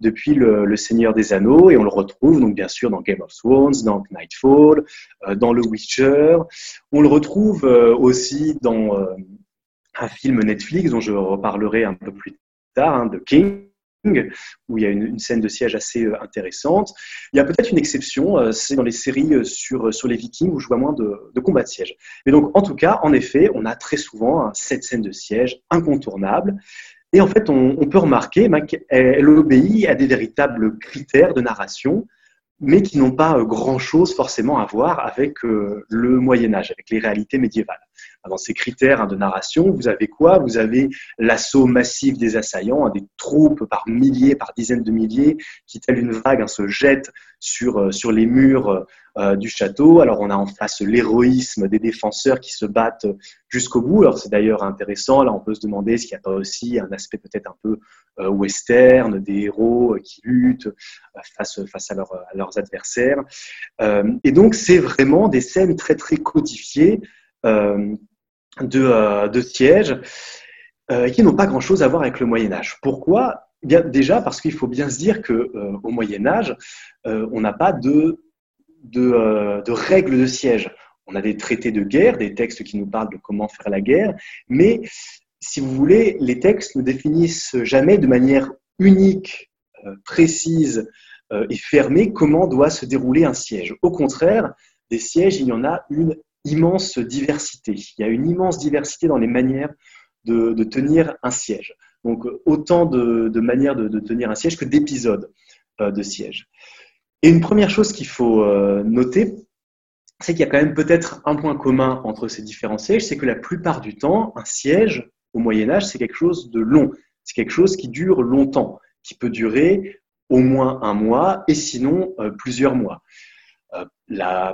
depuis le, Seigneur des Anneaux, et on le retrouve donc bien sûr dans Game of Thrones, dans Nightfall, euh, dans The Witcher. On le retrouve euh, aussi dans euh, un film Netflix dont je reparlerai un peu plus tard, hein, The King où il y a une, scène de siège assez intéressante. Il y a peut-être une exception, c'est dans les séries sur, sur les Vikings où je vois moins de, de combats de siège. Mais donc, en tout cas, en effet, on a très souvent hein, cette scène de siège incontournable et en fait, on, peut remarquer qu'elle obéit à des véritables critères de narration, mais qui n'ont pas euh, grand-chose forcément à voir avec euh, le Moyen Âge, avec les réalités médiévales. Dans ces critères hein, de narration, vous avez quoi? Vous avez l'assaut massif des assaillants, hein, des troupes par milliers, par dizaines de milliers, qui, telle une vague, hein, se jettent sur, euh, sur les murs euh, du château. Alors, on a en face l'héroïsme des défenseurs qui se battent jusqu'au bout. Alors, c'est d'ailleurs intéressant. Là, on peut se demander s'il n'y a pas aussi un aspect peut-être un peu euh, western, des héros qui luttent face, face à, à leurs adversaires. et donc, c'est vraiment des scènes très, très codifiées de, euh, de sièges euh, qui n'ont pas grand-chose à voir avec le Moyen Âge. Pourquoi? Eh Bien, Déjà parce qu'il faut bien se dire qu'au euh, au Moyen Âge, on n'a pas de, de, règles de siège. On a des traités de guerre, des textes qui nous parlent de comment faire la guerre, mais si vous voulez, les textes ne définissent jamais de manière unique, précise et fermée comment doit se dérouler un siège. Au contraire, des sièges, il y en a une immense diversité. Il y a une immense diversité dans les manières de, tenir un siège. Donc autant de, manières de, tenir un siège que d'épisodes euh, de siège. Et une première chose qu'il faut euh, noter, c'est qu'il y a quand même peut-être un point commun entre ces différents sièges, c'est que la plupart du temps, un siège au Moyen Âge, c'est quelque chose de long. C'est quelque chose qui dure longtemps, qui peut durer au moins un mois et sinon euh, plusieurs mois.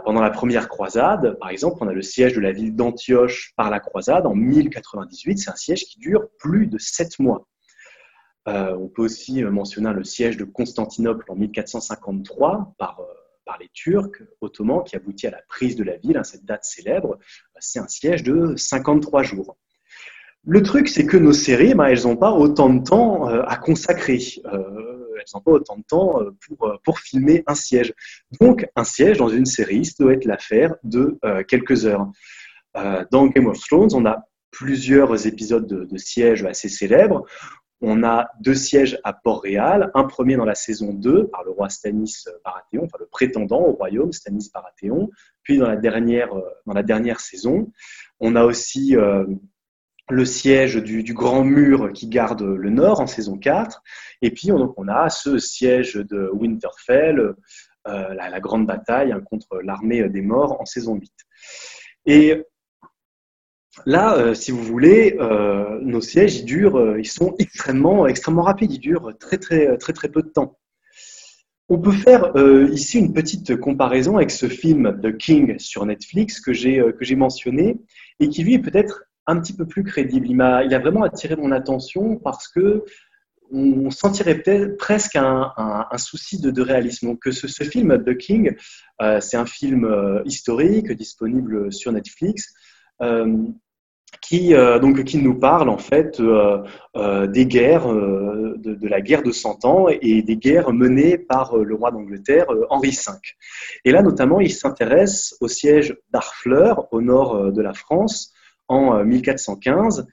Pendant la première croisade, par exemple, on a le siège de la ville d'Antioche par la croisade en 1098. C'est un siège qui dure plus de sept mois. on peut aussi mentionner le siège de Constantinople en 1453 par, les Turcs ottomans qui aboutit à la prise de la ville. Hein, cette date célèbre, c'est un siège de 53 jours. Le truc, c'est que nos séries, ben, elles n'ont pas autant de temps euh, à consacrer. Euh, elles n'ont pas autant de temps euh, pour, pour filmer un siège. Donc, un siège dans une série, ça doit être l'affaire de quelques heures. dans Game of Thrones, on a plusieurs épisodes de, de sièges assez célèbres. On a deux sièges à Port-Réal, un premier dans la saison 2 par le roi Stanis Baratheon, enfin le prétendant au royaume Stanis Baratheon, puis dans la dernière, dans la dernière saison. On a aussi le siège du, grand mur qui garde le nord en saison 4. Et puis, on, on a ce siège de Winterfell, euh, la, grande bataille hein, contre l'armée des morts en saison 8. Et là, euh, si vous voulez, euh, nos sièges, ils durent, ils sont extrêmement, extrêmement rapides, ils durent très, très, très, très peu de temps. On peut faire ici une petite comparaison avec ce film The King sur Netflix que j'ai mentionné et qui lui est peut-être un petit peu plus crédible. Il a, il a vraiment attiré mon attention parce que on sentirait presque un, souci de, réalisme. Donc, ce, ce, film, The King, euh, c'est un film euh, historique disponible sur Netflix. Euh, qui, donc, qui nous parle en fait des guerres, de, de, la guerre de Cent Ans et des guerres menées par le roi d'Angleterre, Henri V. Et là, notamment, il s'intéresse au siège d'Arfleur, au nord de la France, en 1415. Euh,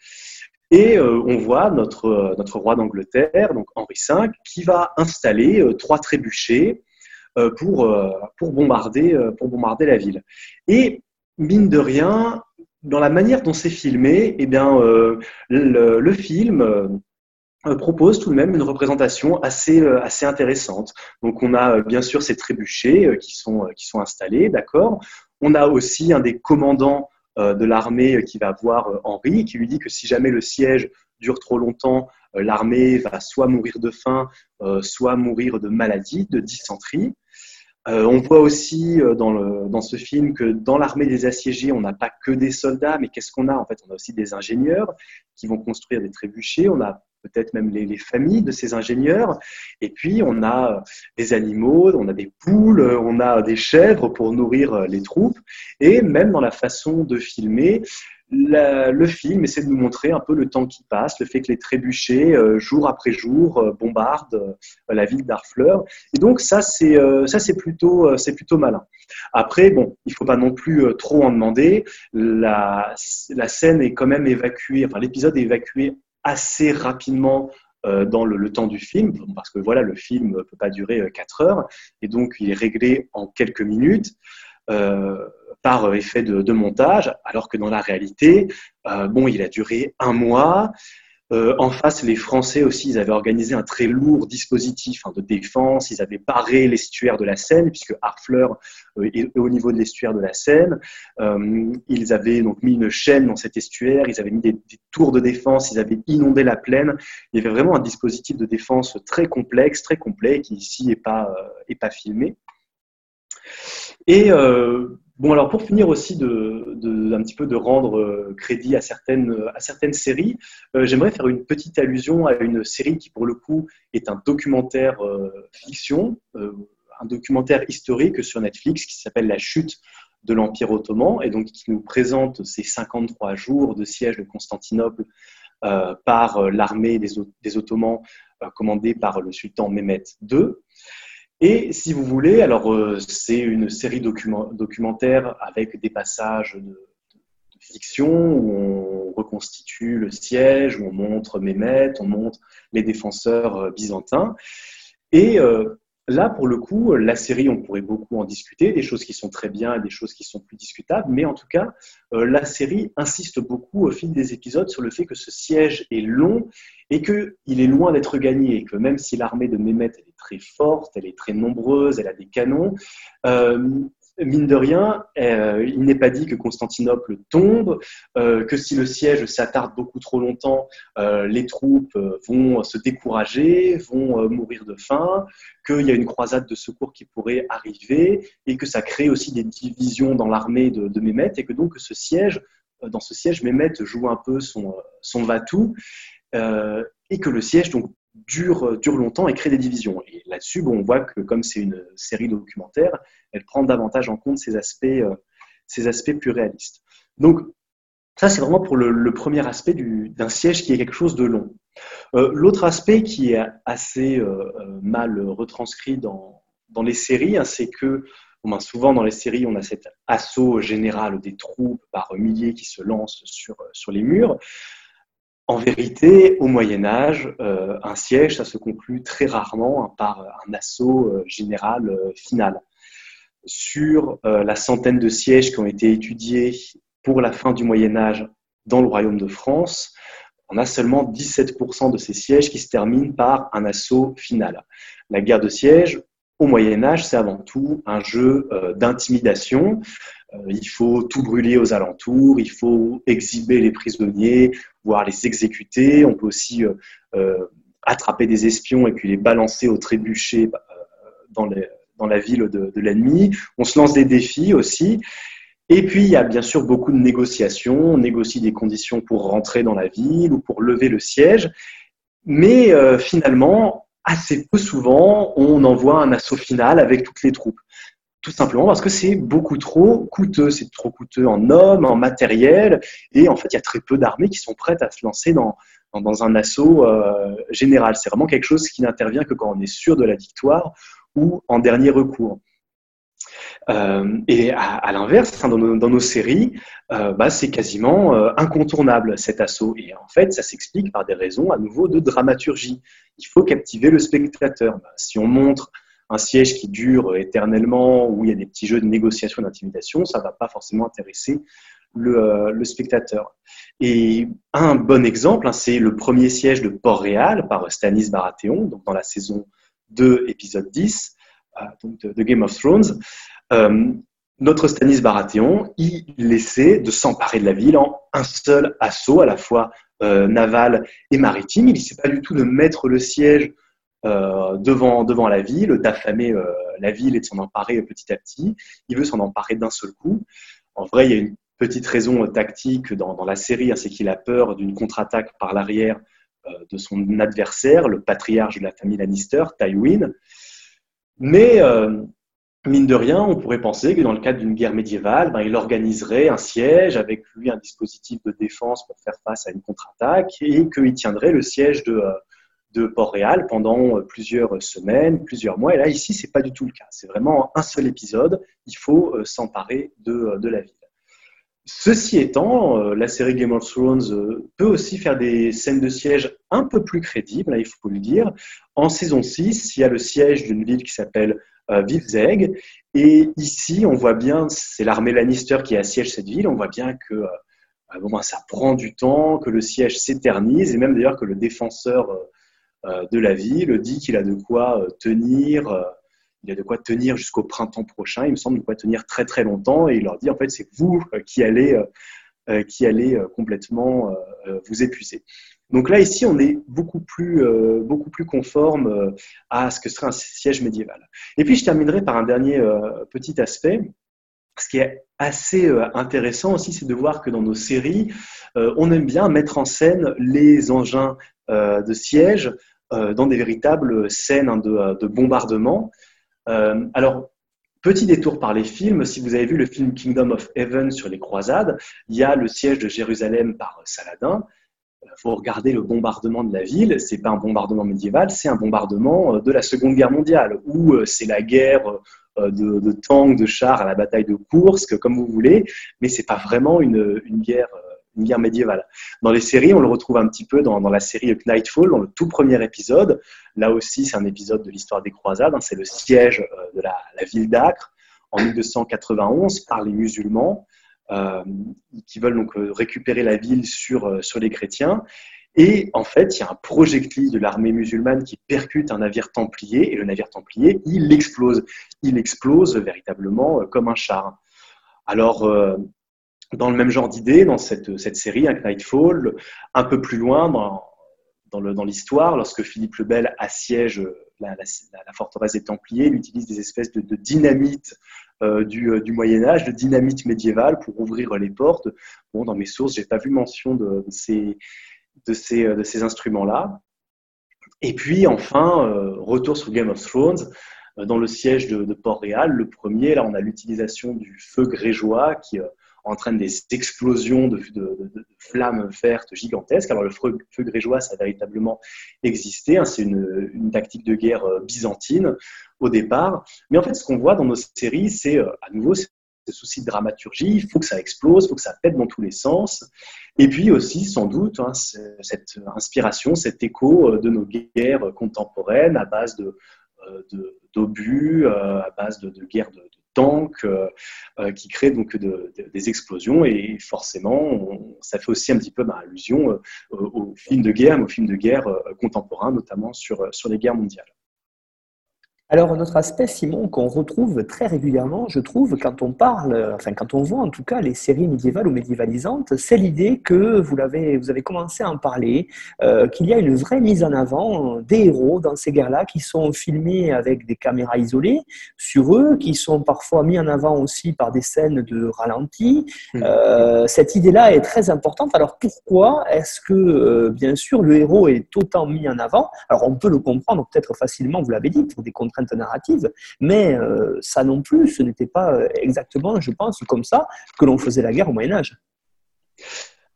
et euh, on voit notre, euh, notre roi d'Angleterre, donc Henri V, qui va installer trois trébuchets pour, pour, bombarder, pour bombarder la ville. Et mine de rien, dans la manière dont c'est filmé, eh bien, le, film propose tout de même une représentation assez, assez intéressante. Donc on a bien sûr ces trébuchets qui sont, qui sont installés, d'accord. On a aussi un des commandants de l'armée qui va voir euh, Henri, qui lui dit que si jamais le siège dure trop longtemps, euh, l'armée va soit mourir de faim, soit mourir de maladie, de dysenterie. on voit aussi dans, le, dans, ce film que dans l'armée des assiégés, on n'a pas que des soldats, mais qu'est-ce qu'on a? En fait, on a aussi des ingénieurs qui vont construire des trébuchets. On a peut-être même les, familles de ces ingénieurs. Et puis, on a des animaux, on a des poules, on a des chèvres pour nourrir les troupes. Et même dans la façon de filmer, le film essaie de nous montrer un peu le temps qui passe, le fait que les trébuchets, euh, jour après jour, euh, bombardent euh, la ville d'Arfleur. Et donc, ça, c'est ça c'est plutôt, c'est plutôt malin. Après, bon, il faut pas non plus trop en demander. La, la scène est quand même évacuée, enfin, l'épisode est évacué assez rapidement euh, dans le, temps du film, parce que voilà, le film ne peut pas durer 4 euh, heures, et donc il est réglé en quelques minutes. Euh, par effet de, montage, alors que dans la réalité, bon, il a duré un mois, euh, en face, les Français aussi, ils avaient organisé un très lourd dispositif hein, de défense. Ils avaient barré l'estuaire de la Seine, puisque Harfleur euh, est au niveau de l'estuaire de la Seine. Euh, ils avaient donc mis une chaîne dans cet estuaire. Ils avaient mis des, tours de défense. Ils avaient inondé la plaine. Il y avait vraiment un dispositif de défense très complexe, très complet, qui ici n'est pas, pas filmé. Et Bon, alors pour finir aussi de, un petit peu de rendre euh, crédit à certaines, à certaines séries, euh, j'aimerais faire une petite allusion à une série qui pour le coup est un documentaire euh, fiction, un documentaire historique sur Netflix qui s'appelle La chute de l'Empire ottoman et donc qui nous présente ces 53 jours de siège de Constantinople par l'armée des, des, Ottomans commandée par le sultan Mehmet II. Et si vous voulez, alors euh, c'est une série documentaire avec des passages de, fiction où on reconstitue le siège, où on montre Mehmet, on montre les défenseurs euh, byzantins. Et euh, Là, pour le coup, la série, on pourrait beaucoup en discuter, des choses qui sont très bien et des choses qui sont plus discutables, mais en tout cas, la série insiste beaucoup au fil des épisodes sur le fait que ce siège est long et qu'il est loin d'être gagné, et que même si l'armée de Mehmet très forte, elle est très nombreuse, elle a des canons, euh, mine de rien, euh, il n'est pas dit que Constantinople tombe, euh, que si le siège s'attarde beaucoup trop longtemps, les troupes vont se décourager, vont mourir de faim, qu'il y a une croisade de secours qui pourrait arriver, et que ça crée aussi des divisions dans l'armée de, de Mehmet, et que donc ce siège, dans ce siège, Mehmet joue un peu son, son va-tout, et que le siège donc dure, dure longtemps et crée des divisions. Et là-dessus, on voit que comme c'est une série documentaire, elle prend davantage en compte ces aspects, euh, plus réalistes. Donc, ça, c'est vraiment pour le, premier aspect d'un siège qui est quelque chose de long. Euh, l'autre aspect qui est assez euh, mal retranscrit dans, les séries, hein, c'est que ben, souvent dans les séries, on a cet assaut général des troupes par milliers qui se lancent sur les murs. En vérité, au Moyen Âge, euh, un siège, ça se conclut très rarement hein, par un assaut euh, général euh, final. Sur la centaine de sièges qui ont été étudiés pour la fin du Moyen Âge dans le Royaume de France, on a seulement 17% de ces sièges qui se terminent par un assaut final. La guerre de siège, au Moyen Âge, c'est avant tout un jeu d'intimidation. Il faut tout brûler aux alentours, il faut exhiber les prisonniers, voire les exécuter. On peut aussi euh, euh, attraper des espions et puis les balancer au trébuchet euh, dans, dans la ville de, l'ennemi. On se lance des défis aussi. Et puis, il y a bien sûr beaucoup de négociations. On négocie des conditions pour rentrer dans la ville ou pour lever le siège. Mais finalement, assez peu souvent, on envoie un assaut final avec toutes les troupes. Tout simplement parce que c'est beaucoup trop coûteux. C'est trop coûteux en hommes, en matériel. Et en fait, il y a très peu d'armées qui sont prêtes à se lancer dans, dans, un assaut euh, général. C'est vraiment quelque chose qui n'intervient que quand on est sûr de la victoire ou en dernier recours. Euh, et à, l'inverse, hein, dans, nos, séries, euh, bah, c'est quasiment incontournable cet assaut. Et en fait, ça s'explique par des raisons à nouveau de dramaturgie. Il faut captiver le spectateur. Bah, si on montre un siège qui dure éternellement, où il y a des petits jeux de négociation, d'intimidation, ça ne va pas forcément intéresser euh, le, spectateur. Et un bon exemple, hein, c'est le premier siège de Port-Réal par Stanis Baratheon, donc dans la saison 2, épisode 10 euh, de, Game of Thrones. Euh, notre Stanis Baratheon, il essaie de s'emparer de la ville en un seul assaut, à la fois naval et maritime. Il ne sait pas du tout de mettre le siège euh, devant, devant la ville, d'affamer euh, la ville et de s'en emparer petit à petit. Il veut s'en emparer d'un seul coup. En vrai, il y a une petite raison tactique dans, la série, hein, c'est qu'il a peur d'une contre-attaque par l'arrière euh, de son adversaire, le patriarche de la famille Lannister, Tywin. Mais mine de rien, on pourrait penser que dans le cadre d'une guerre médiévale, ben, il organiserait un siège avec lui un dispositif de défense pour faire face à une contre-attaque et qu'il tiendrait le siège de, de Port-Réal pendant euh, plusieurs semaines, plusieurs mois. Et là, ici, c'est pas du tout le cas. C'est vraiment un seul épisode. Il faut euh, s'emparer de, euh, de, la ville. Ceci étant, la série Game of Thrones peut aussi faire des scènes de siège un peu plus crédibles, il faut le dire. En saison 6, il y a le siège d'une ville qui s'appelle Vivzeg. Et ici, on voit bien, c'est l'armée Lannister qui assiège cette ville. On voit bien que bon, ben, ça prend du temps, que le siège s'éternise, et même d'ailleurs que le défenseur de la ville dit qu'il a de quoi euh, tenir, euh, il a de quoi tenir jusqu'au printemps prochain. Il me semble de quoi tenir très très longtemps. Et il leur dit en fait c'est vous qui allez qui allez complètement vous épuiser. Donc là, ici, on est beaucoup plus, beaucoup plus conforme à ce que serait un siège médiéval. Et puis, je terminerai par un dernier petit aspect. Ce qui est assez intéressant aussi, c'est de voir que dans nos séries, on aime bien mettre en scène les engins de siège euh, dans des véritables scènes hein, de, de, bombardement. Euh, alors, Petit détour par les films, si vous avez vu le film Kingdom of Heaven sur les croisades, il y a le siège de Jérusalem par Saladin. Euh, faut regarder le bombardement de la ville. C'est pas un bombardement médiéval, c'est un bombardement de la Seconde Guerre mondiale, où c'est la guerre de, tanks, de chars à la bataille de Kursk, comme vous voulez, mais c'est pas vraiment une guerre une guerre médiévale. Dans les séries, on le retrouve un petit peu dans, la série Nightfall, dans le tout premier épisode. Là aussi, c'est un épisode de l'histoire des croisades. Hein. c'est le siège euh, de la, ville d'Acre en 1291 par les musulmans euh, qui veulent donc euh, récupérer la ville sur les chrétiens. Et en fait, il y a un projectile de l'armée musulmane qui percute un navire templier, et le navire templier, il explose. Il explose véritablement comme un char. Alors, dans le même genre d'idée, dans cette, série, un Nightfall, un peu plus loin dans, l'histoire, lorsque Philippe le Bel assiège la, forteresse des Templiers, il utilise des espèces de, dynamite euh, du, euh, du, Moyen Âge, de dynamite médiévale pour ouvrir les portes. Bon, dans mes sources, j'ai pas vu mention de, ces, instruments-là. Et puis enfin, euh, retour sur Game of Thrones. Dans le siège de Port-Réal, le premier, là, on a l'utilisation du feu grégeois qui entraîne des explosions de, flammes vertes gigantesques. Alors le feu, grégeois, ça a véritablement existé. Hein. c'est une, tactique de guerre euh, byzantine au départ. Mais en fait, ce qu'on voit dans nos séries, c'est euh, à nouveau ce souci de dramaturgie. Il faut que ça explose, il faut que ça pète dans tous les sens. Et puis aussi, sans doute, hein, cette inspiration, cet écho euh, de nos guerres contemporaines à base de d'obus, à base de, de guerres de, euh, euh, qui créent donc des explosions et forcément ça fait aussi un petit peu bah, allusion euh, aux films de guerre, mais aux films de guerre contemporains, notamment sur les guerres mondiales. Alors, notre aspect, Simon, qu'on retrouve très régulièrement, je trouve, quand on parle, enfin, quand on voit en tout cas les séries médiévales ou médiévalisantes, c'est l'idée que vous, l'avez, vous avez commencé à en parler, euh, qu'il y a une vraie mise en avant des héros dans ces guerres-là qui sont filmés avec des caméras isolées sur eux, qui sont parfois mis en avant aussi par des scènes de ralenti. Mmh. Euh, cette idée-là est très importante. Alors, pourquoi est-ce que, euh, bien sûr, le héros est autant mis en avant? Alors, on peut le comprendre peut-être facilement, vous l'avez dit, pour des contraintes narrative, mais euh, ça non plus, ce n'était pas euh, exactement, je pense, comme ça que l'on faisait la guerre au Moyen Âge.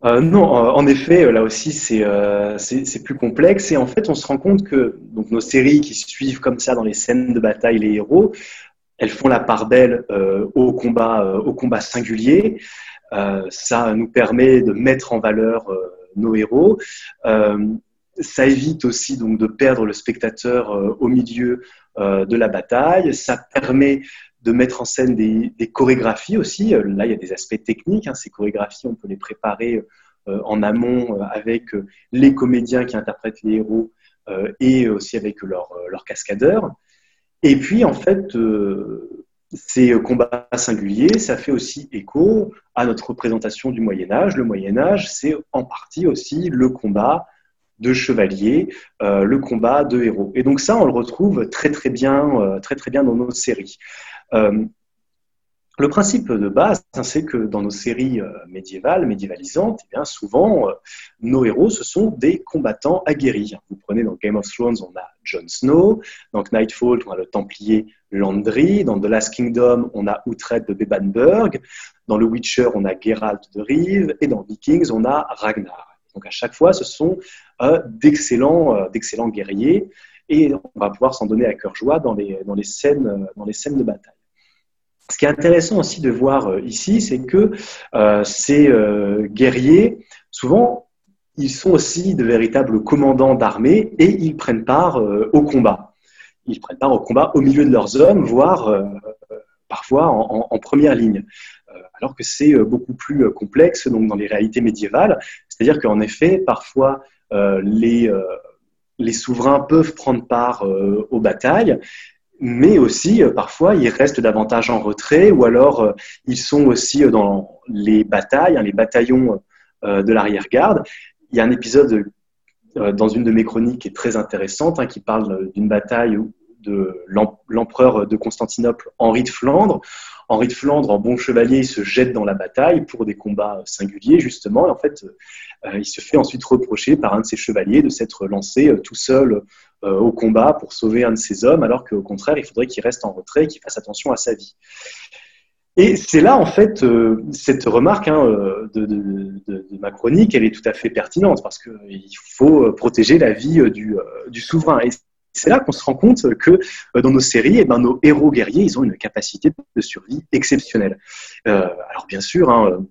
Euh, non, en effet, là aussi, c'est plus complexe. Et en fait, on se rend compte que donc, nos séries qui suivent comme ça dans les scènes de bataille les héros, elles font la part belle au, combat, au combat singulier. ça nous permet de mettre en valeur nos héros ça évite aussi donc de perdre le spectateur au milieu euh, de la bataille. Ça permet de mettre en scène des, chorégraphies aussi. Euh, là, il y a des aspects techniques. Hein. Ces chorégraphies, on peut les préparer euh, en amont avec les comédiens qui interprètent les héros et aussi avec leurs cascadeurs. Et puis, en fait, ces combats singuliers, ça fait aussi écho à notre représentation du Moyen Âge. Le Moyen Âge, c'est en partie aussi le combat de chevaliers, euh, le combat de héros. Et donc ça, on le retrouve très très bien, euh, très très bien dans nos séries. Euh, le principe de base, hein, c'est que dans nos séries médiévales, médiévalisantes, eh souvent, nos héros, ce sont des combattants aguerris. Vous prenez dans Game of Thrones, on a Jon Snow, dans Nightfall, on a le Templier Landry, dans The Last Kingdom, on a Uhtred de Bebanburg, dans The Witcher, on a Geralt de Rive, et dans Vikings, on a Ragnar. Donc à chaque fois, ce sont d'excellents, euh, d'excellents guerriers et on va pouvoir s'en donner à cœur joie dans les, euh, scènes de bataille. Ce qui est intéressant aussi de voir ici, c'est que ces guerriers, souvent, ils sont aussi de véritables commandants d'armée et ils prennent part au combat. Ils prennent part au combat au milieu de leurs hommes, voire parfois en, première ligne. alors que c'est beaucoup plus complexe dans les réalités médiévales. C'est-à-dire qu'en effet, parfois, euh, les, euh, les souverains peuvent prendre part euh, aux batailles, mais aussi parfois ils restent davantage en retrait ou alors ils sont aussi dans les batailles, hein, les bataillons de l'arrière-garde. Il y a un épisode dans une de mes chroniques qui est très intéressante, hein, qui parle d'une bataille de l'empereur de Constantinople, Henri de Flandre. Henri de Flandre, en bon chevalier, il se jette dans la bataille pour des combats singuliers, justement. En fait, euh, il se fait ensuite reprocher par un de ses chevaliers de s'être lancé euh, tout seul euh, au combat pour sauver un de ses hommes, alors qu'au contraire, il faudrait qu'il reste en retrait et qu'il fasse attention à sa vie. Et c'est là, en fait, cette remarque hein, de, ma chronique, elle est tout à fait pertinente, parce qu'il faut protéger la vie du, souverain. C'est là qu'on se rend compte que dans nos séries, eh ben, nos héros guerriers, ils ont une capacité de survie exceptionnelle. alors bien sûr, hein,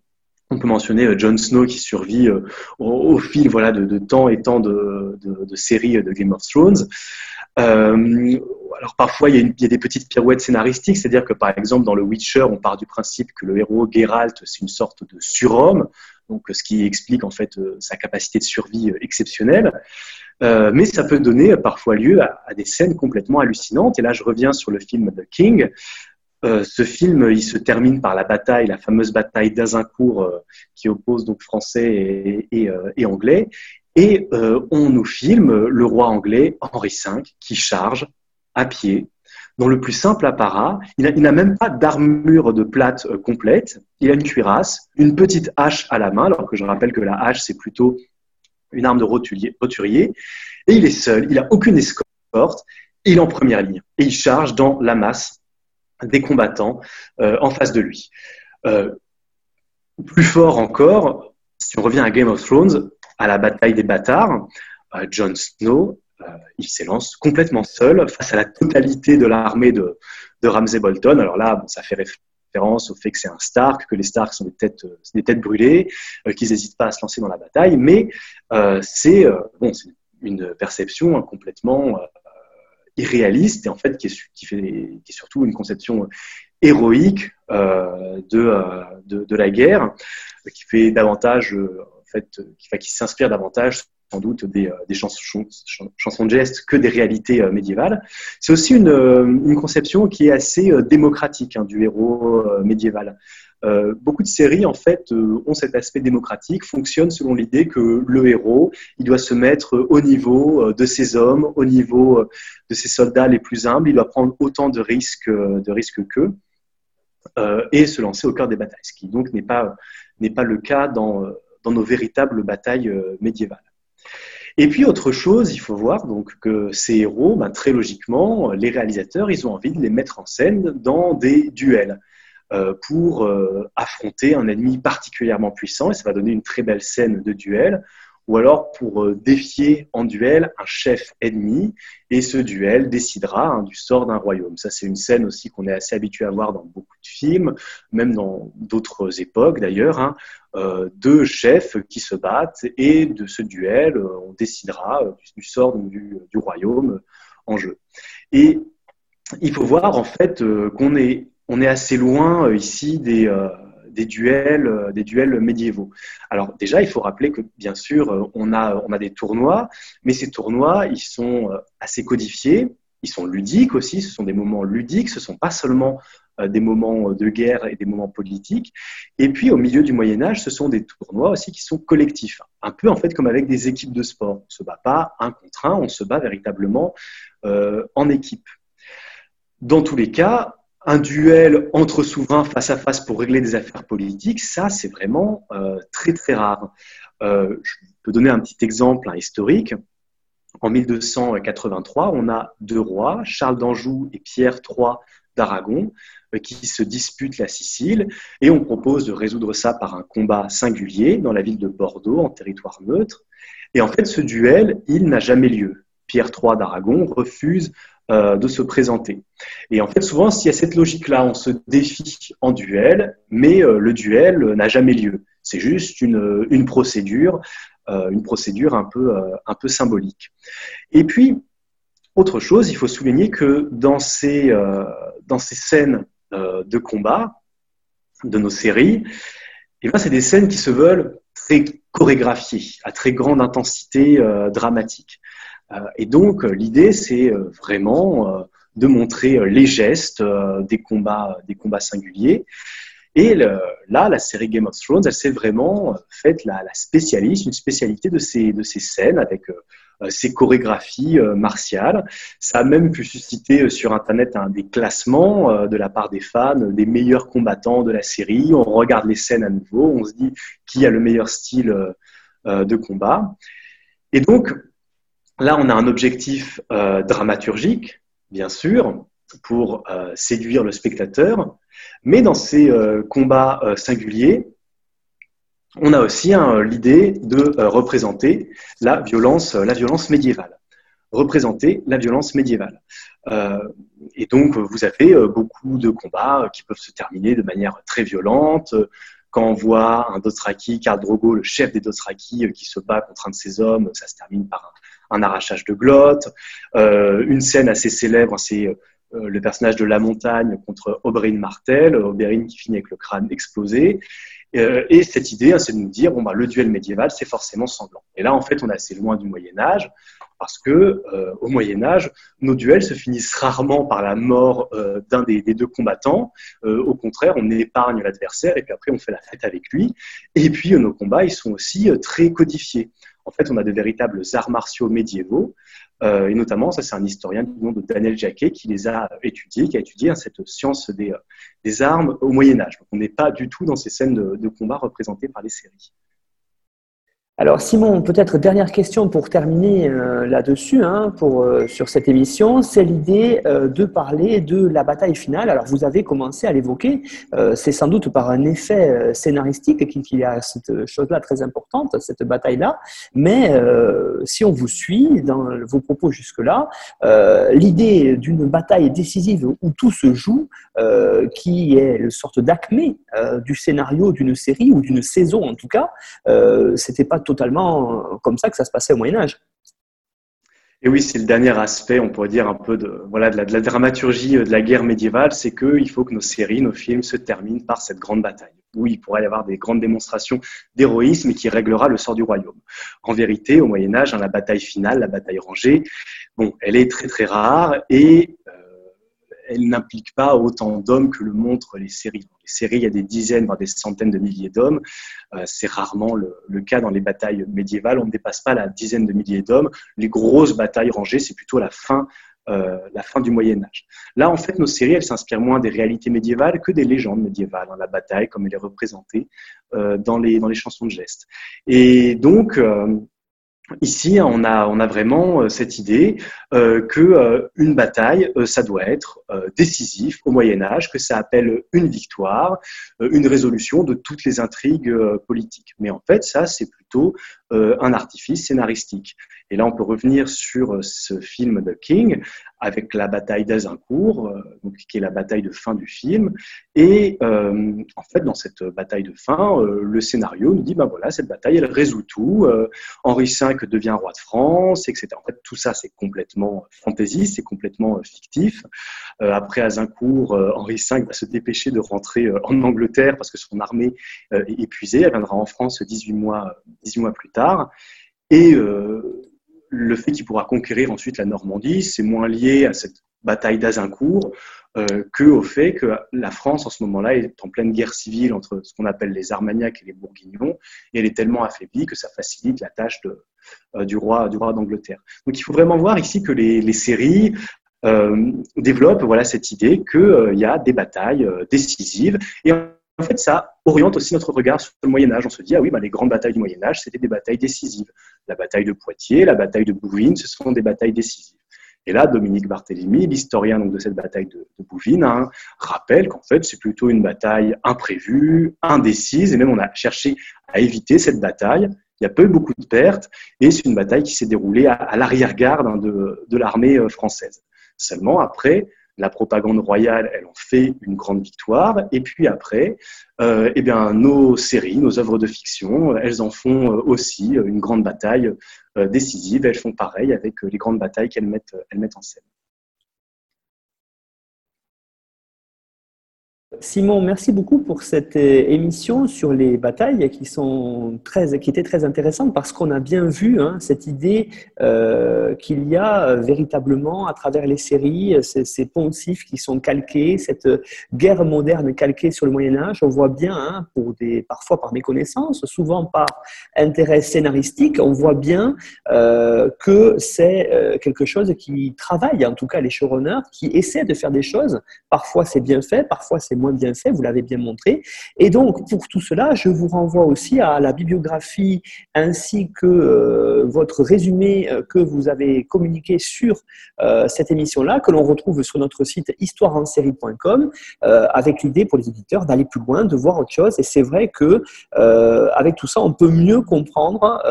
on peut mentionner euh, Jon Snow qui survit euh, au, fil voilà, de, temps et temps de, séries de Game of Thrones. Euh, alors parfois il y, a des petites pirouettes scénaristiques, c'est-à-dire que par exemple dans le Witcher, on part du principe que le héros Geralt c'est une sorte de surhomme, donc ce qui explique en fait sa capacité de survie exceptionnelle. mais ça peut donner parfois lieu à, des scènes complètement hallucinantes. Et là, je reviens sur le film The King, euh, ce film, il se termine par la bataille, la fameuse bataille d'Azincourt euh, qui oppose donc français et, euh, anglais. Et on nous filme le roi anglais Henri V qui charge à pied dans le plus simple apparat. Il n'a même pas d'armure de plate complète. Il a une cuirasse, une petite hache à la main, alors que je rappelle que la hache, c'est plutôt une arme de roturier. Et il est seul, il n'a aucune escorte. Il est en première ligne et il charge dans la masse des combattants euh, en face de lui. Euh, plus fort encore, si on revient à Game of Thrones, à la bataille des bâtards, euh, Jon Snow, il s'élance complètement seul face à la totalité de l'armée de, Ramsay Bolton. Alors là, ça fait référence au fait que c'est un Stark, que les Stark sont des têtes, têtes brûlées, qu'ils n'hésitent pas à se lancer dans la bataille, mais c'est une perception complètement irréaliste et en fait qui est, surtout une conception héroïque euh, de, euh, de, de, la guerre, qui fait davantage, euh, qui s'inspire davantage sans doute des, des chansons, de gestes que des réalités médiévales. C'est aussi une, une, conception qui est assez démocratique hein, du héros médiéval. Euh, beaucoup de séries en fait euh, ont cet aspect démocratique, fonctionnent selon l'idée que le héros, il doit se mettre au niveau euh, de ses hommes, au niveau de ses soldats les plus humbles, il doit prendre autant de risques, de qu'eux et se lancer au cœur des batailles, ce qui donc n'est pas, n'est pas le cas dans nos véritables batailles médiévales. Et puis autre chose, il faut voir donc que ces héros, ben, très logiquement, les réalisateurs, ils ont envie de les mettre en scène dans des duels. Euh, pour euh, affronter un ennemi particulièrement puissant, et ça va donner une très belle scène de duel, ou alors pour euh, défier en duel un chef ennemi, et ce duel décidera hein, du sort d'un royaume. Ça, c'est une scène aussi qu'on est assez habitué à voir dans beaucoup de films, même dans d'autres époques d'ailleurs, hein, deux chefs qui se battent, et de ce duel, on décidera du, sort du, royaume en jeu. Et il faut voir en fait qu'on est assez loin euh, ici des, euh, des, duels, euh, des duels médiévaux. Alors déjà, il faut rappeler que bien sûr, on a, on a des tournois, mais ces tournois, ils sont assez codifiés, ils sont ludiques aussi, ce sont des moments ludiques, ce ne sont pas seulement des moments de guerre et des moments politiques. Et puis au milieu du Moyen Âge, ce sont des tournois aussi qui sont collectifs, un peu en fait comme avec des équipes de sport. On ne se bat pas un contre un, on se bat véritablement en équipe. Dans tous les cas, un duel entre souverains face à face pour régler des affaires politiques, ça, c'est vraiment euh, très, très rare. Euh, je peux donner un petit exemple historique. En 1283, on a deux rois, Charles d'Anjou et Pierre III d'Aragon, euh, qui se disputent la Sicile, et on propose de résoudre ça par un combat singulier dans la ville de Bordeaux, en territoire neutre. Et en fait, ce duel, il n'a jamais lieu. Pierre III d'Aragon refuse euh, de se présenter. Et en fait, souvent, s'il y a cette logique-là, on se défie en duel, mais euh, le duel n'a jamais lieu. C'est juste une, procédure, euh, une procédure un peu, un peu symbolique. Et puis, autre chose, il faut souligner que dans ces, dans ces scènes de combat de nos séries, eh ben, c'est des scènes qui se veulent très chorégraphiées, à très grande intensité dramatique. Euh, et donc, euh, l'idée, c'est euh, vraiment de montrer les gestes des, combats, des combats singuliers. Et là, la série Game of Thrones, elle s'est vraiment faite la, spécialiste, une spécialité de ces, de ces scènes avec ces chorégraphies martiales. Ça a même pu susciter sur Internet un des classements de la part des fans des meilleurs combattants de la série. On regarde les scènes à nouveau, on se dit qui a le meilleur style de combat. Et donc, Là, on a un objectif euh, dramaturgique, bien sûr, pour euh, séduire le spectateur, mais dans ces euh, combats singuliers, on a aussi l'idée de représenter la violence, la violence médiévale. Représenter la violence médiévale. et donc, vous avez beaucoup de combats qui peuvent se terminer de manière très violente, quand on voit un Dothraki, Karl Drogo, le chef des Dothraki, qui se bat contre un de ses hommes, ça se termine par un, arrachage de glotte. Euh, une scène assez célèbre, c'est le personnage de La Montagne contre Oberyn Martel, Oberyn qui finit avec le crâne explosé. et cette idée, hein, c'est de nous dire, bon, bah, le duel médiéval, c'est forcément sanglant. Et là, en fait, on est assez loin du Moyen Âge parce que euh, au Moyen Âge, nos duels se finissent rarement par la mort euh, d'un des, deux combattants. Euh, au contraire, on épargne l'adversaire et puis après on fait la fête avec lui. Et puis nos combats, ils sont aussi très codifiés. En fait, on a de véritables arts martiaux médiévaux. et notamment, ça c'est un historien du nom de Daniel Jacquet qui les a étudiés, qui a étudié hein, cette science des, des, armes au Moyen Âge. Donc, on n'est pas du tout dans ces scènes de combat représentées par les séries. Alors Simon, peut-être dernière question pour terminer euh, là-dessus, hein, pour, euh, sur cette émission, c'est l'idée euh, de parler de la bataille finale. Alors vous avez commencé à l'évoquer, c'est sans doute par un effet scénaristique qu'il y a cette chose-là très importante, cette bataille-là, mais si on vous suit dans vos propos jusque-là, l'idée d'une bataille décisive où tout se joue, qui est une sorte d'acmé du scénario d'une série ou d'une saison en tout cas, c'était pas totalement euh, comme ça que ça se passait au Moyen Âge. Et oui, c'est le dernier aspect, on pourrait dire un peu de, voilà, de, la, dramaturgie euh, de la guerre médiévale, c'est qu'il faut que nos séries, nos films se terminent par cette grande bataille, où il pourrait y avoir des grandes démonstrations d'héroïsme qui réglera le sort du royaume. En vérité, au Moyen Âge, hein, la bataille finale, la bataille rangée, bon, elle est très très rare et elle n'implique pas autant d'hommes que le montrent les séries. Dans les séries, il y a des dizaines, voire des centaines de milliers d'hommes. Euh, c'est rarement le, cas dans les batailles médiévales. On ne dépasse pas la dizaine de milliers d'hommes. Les grosses batailles rangées, c'est plutôt la fin, euh, la fin du Moyen Âge. Là, en fait, nos séries, elles s'inspirent moins des réalités médiévales que des légendes médiévales. Hein, la bataille, comme elle est représentée euh, dans, les, dans les chansons de gestes. Et donc, Ici, on a, vraiment euh, cette idée euh, euh, bataille, euh, ça doit être décisif au Moyen Âge, que ça appelle une victoire, une résolution de toutes les intrigues politiques. Mais en fait, ça, c'est plutôt un artifice scénaristique. Et là, on peut revenir sur ce film de King avec la bataille d'Azincourt, donc, qui est la bataille de fin du film. Et en fait, dans cette bataille de fin, le scénario nous dit, ben voilà, cette bataille, elle résout tout. Henri V devient roi de France, etc. En fait, tout ça, c'est complètement fantasy, c'est complètement euh, fictif. Euh, après Azincourt, euh, Henri V va se dépêcher de rentrer en Angleterre parce que son armée est épuisée. Elle viendra en France 18 mois, 18 mois plus tard. Et le fait qu'il pourra conquérir ensuite la Normandie, c'est moins lié à cette bataille d'Azincourt euh, que au fait que la France en ce moment-là est en pleine guerre civile entre ce qu'on appelle les Armagnacs et les Bourguignons, et elle est tellement affaiblie que ça facilite la tâche de, euh, du roi, du roi d'Angleterre. Donc il faut vraiment voir ici que les, les séries euh, développent voilà cette idée qu'il euh, y a des batailles euh, décisives et en fait, ça oriente aussi notre regard sur le Moyen Âge. On se dit, ah oui, bah, les grandes batailles du Moyen Âge, c'était des batailles décisives. La bataille de Poitiers, la bataille de Bouvines, ce sont des batailles décisives. Et là, Dominique Barthélemy, l'historien de cette bataille de, Bouvines, hein, rappelle qu'en fait, c'est plutôt une bataille imprévue, indécise, et même on a cherché à éviter cette bataille. Il n'y a pas eu beaucoup de pertes, et c'est une bataille qui s'est déroulée à, l'arrière-garde hein, de, de l'armée euh, française. Seulement, après, la propagande royale, elle en fait une grande victoire. Et puis après, euh, eh nos séries, nos œuvres de fiction, elles en font euh, aussi une grande bataille euh, décisive. Elles font pareil avec les grandes batailles qu'elles mettent, elles mettent en scène. Simon, merci beaucoup pour cette euh, émission sur les batailles qui, sont très, qui étaient très intéressantes parce qu'on a bien vu hein, cette idée euh, qu'il y a euh, véritablement à travers les séries ces, poncifs qui sont calqués, cette guerre moderne calquée sur le Moyen Âge. On voit bien, hein, parfois par méconnaissance, souvent par intérêt scénaristique, on voit bien que c'est quelque chose qui travaille, en tout cas les showrunners, qui essaient de faire des choses. Parfois c'est bien fait, parfois c'est bien fait, vous l'avez bien montré. Et donc, pour tout cela, je vous renvoie aussi à la bibliographie ainsi que euh, votre résumé euh, que vous avez communiqué sur euh, cette émission-là, que l'on retrouve sur notre site histoireensérie.com, avec l'idée pour les éditeurs d'aller plus loin, de voir autre chose. Et c'est vrai que avec tout ça, on peut mieux comprendre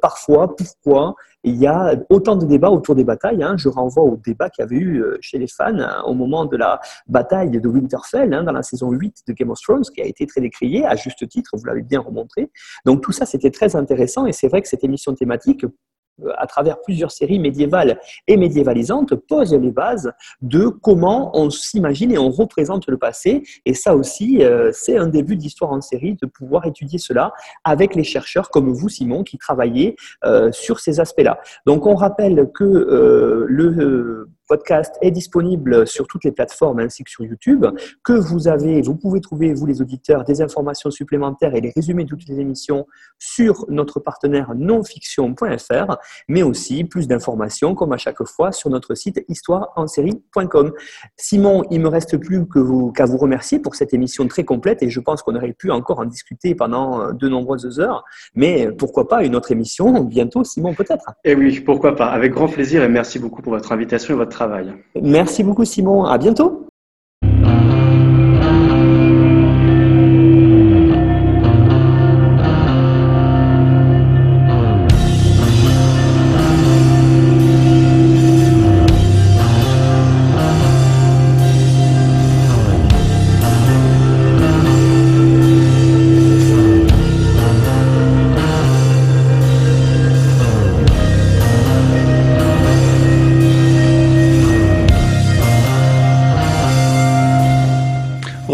parfois pourquoi il y a autant de débats autour des batailles. Hein. Je renvoie au débat qu'il y avait eu euh, chez les fans hein, au moment de la bataille de Winterfell hein, dans la saison 8 de Game of Thrones, qui a été très décriée, à juste titre, vous l'avez bien remontré. Donc tout ça, c'était très intéressant et c'est vrai que cette émission thématique à travers plusieurs séries médiévales et médiévalisantes, pose les bases de comment on s'imagine et on représente le passé. Et ça aussi, euh, c'est un début d'histoire en série, de pouvoir étudier cela avec les chercheurs comme vous, Simon, qui travaillez euh, sur ces aspects-là. Donc, on rappelle que euh, le podcast est disponible sur toutes les plateformes ainsi que sur YouTube, que vous avez, vous pouvez trouver, vous les auditeurs, des informations supplémentaires et les résumés de toutes les émissions sur notre partenaire nonfiction.fr, mais aussi plus d'informations, comme à chaque fois, sur notre site histoireensérie.com. Simon, il me reste plus que vous, qu'à vous remercier pour cette émission très complète et je pense qu'on aurait pu encore en discuter pendant de nombreuses heures, mais pourquoi pas une autre émission bientôt, Simon, peut-être? Eh oui, pourquoi pas, avec grand plaisir et merci beaucoup pour votre invitation et votre Merci beaucoup Simon, à bientôt.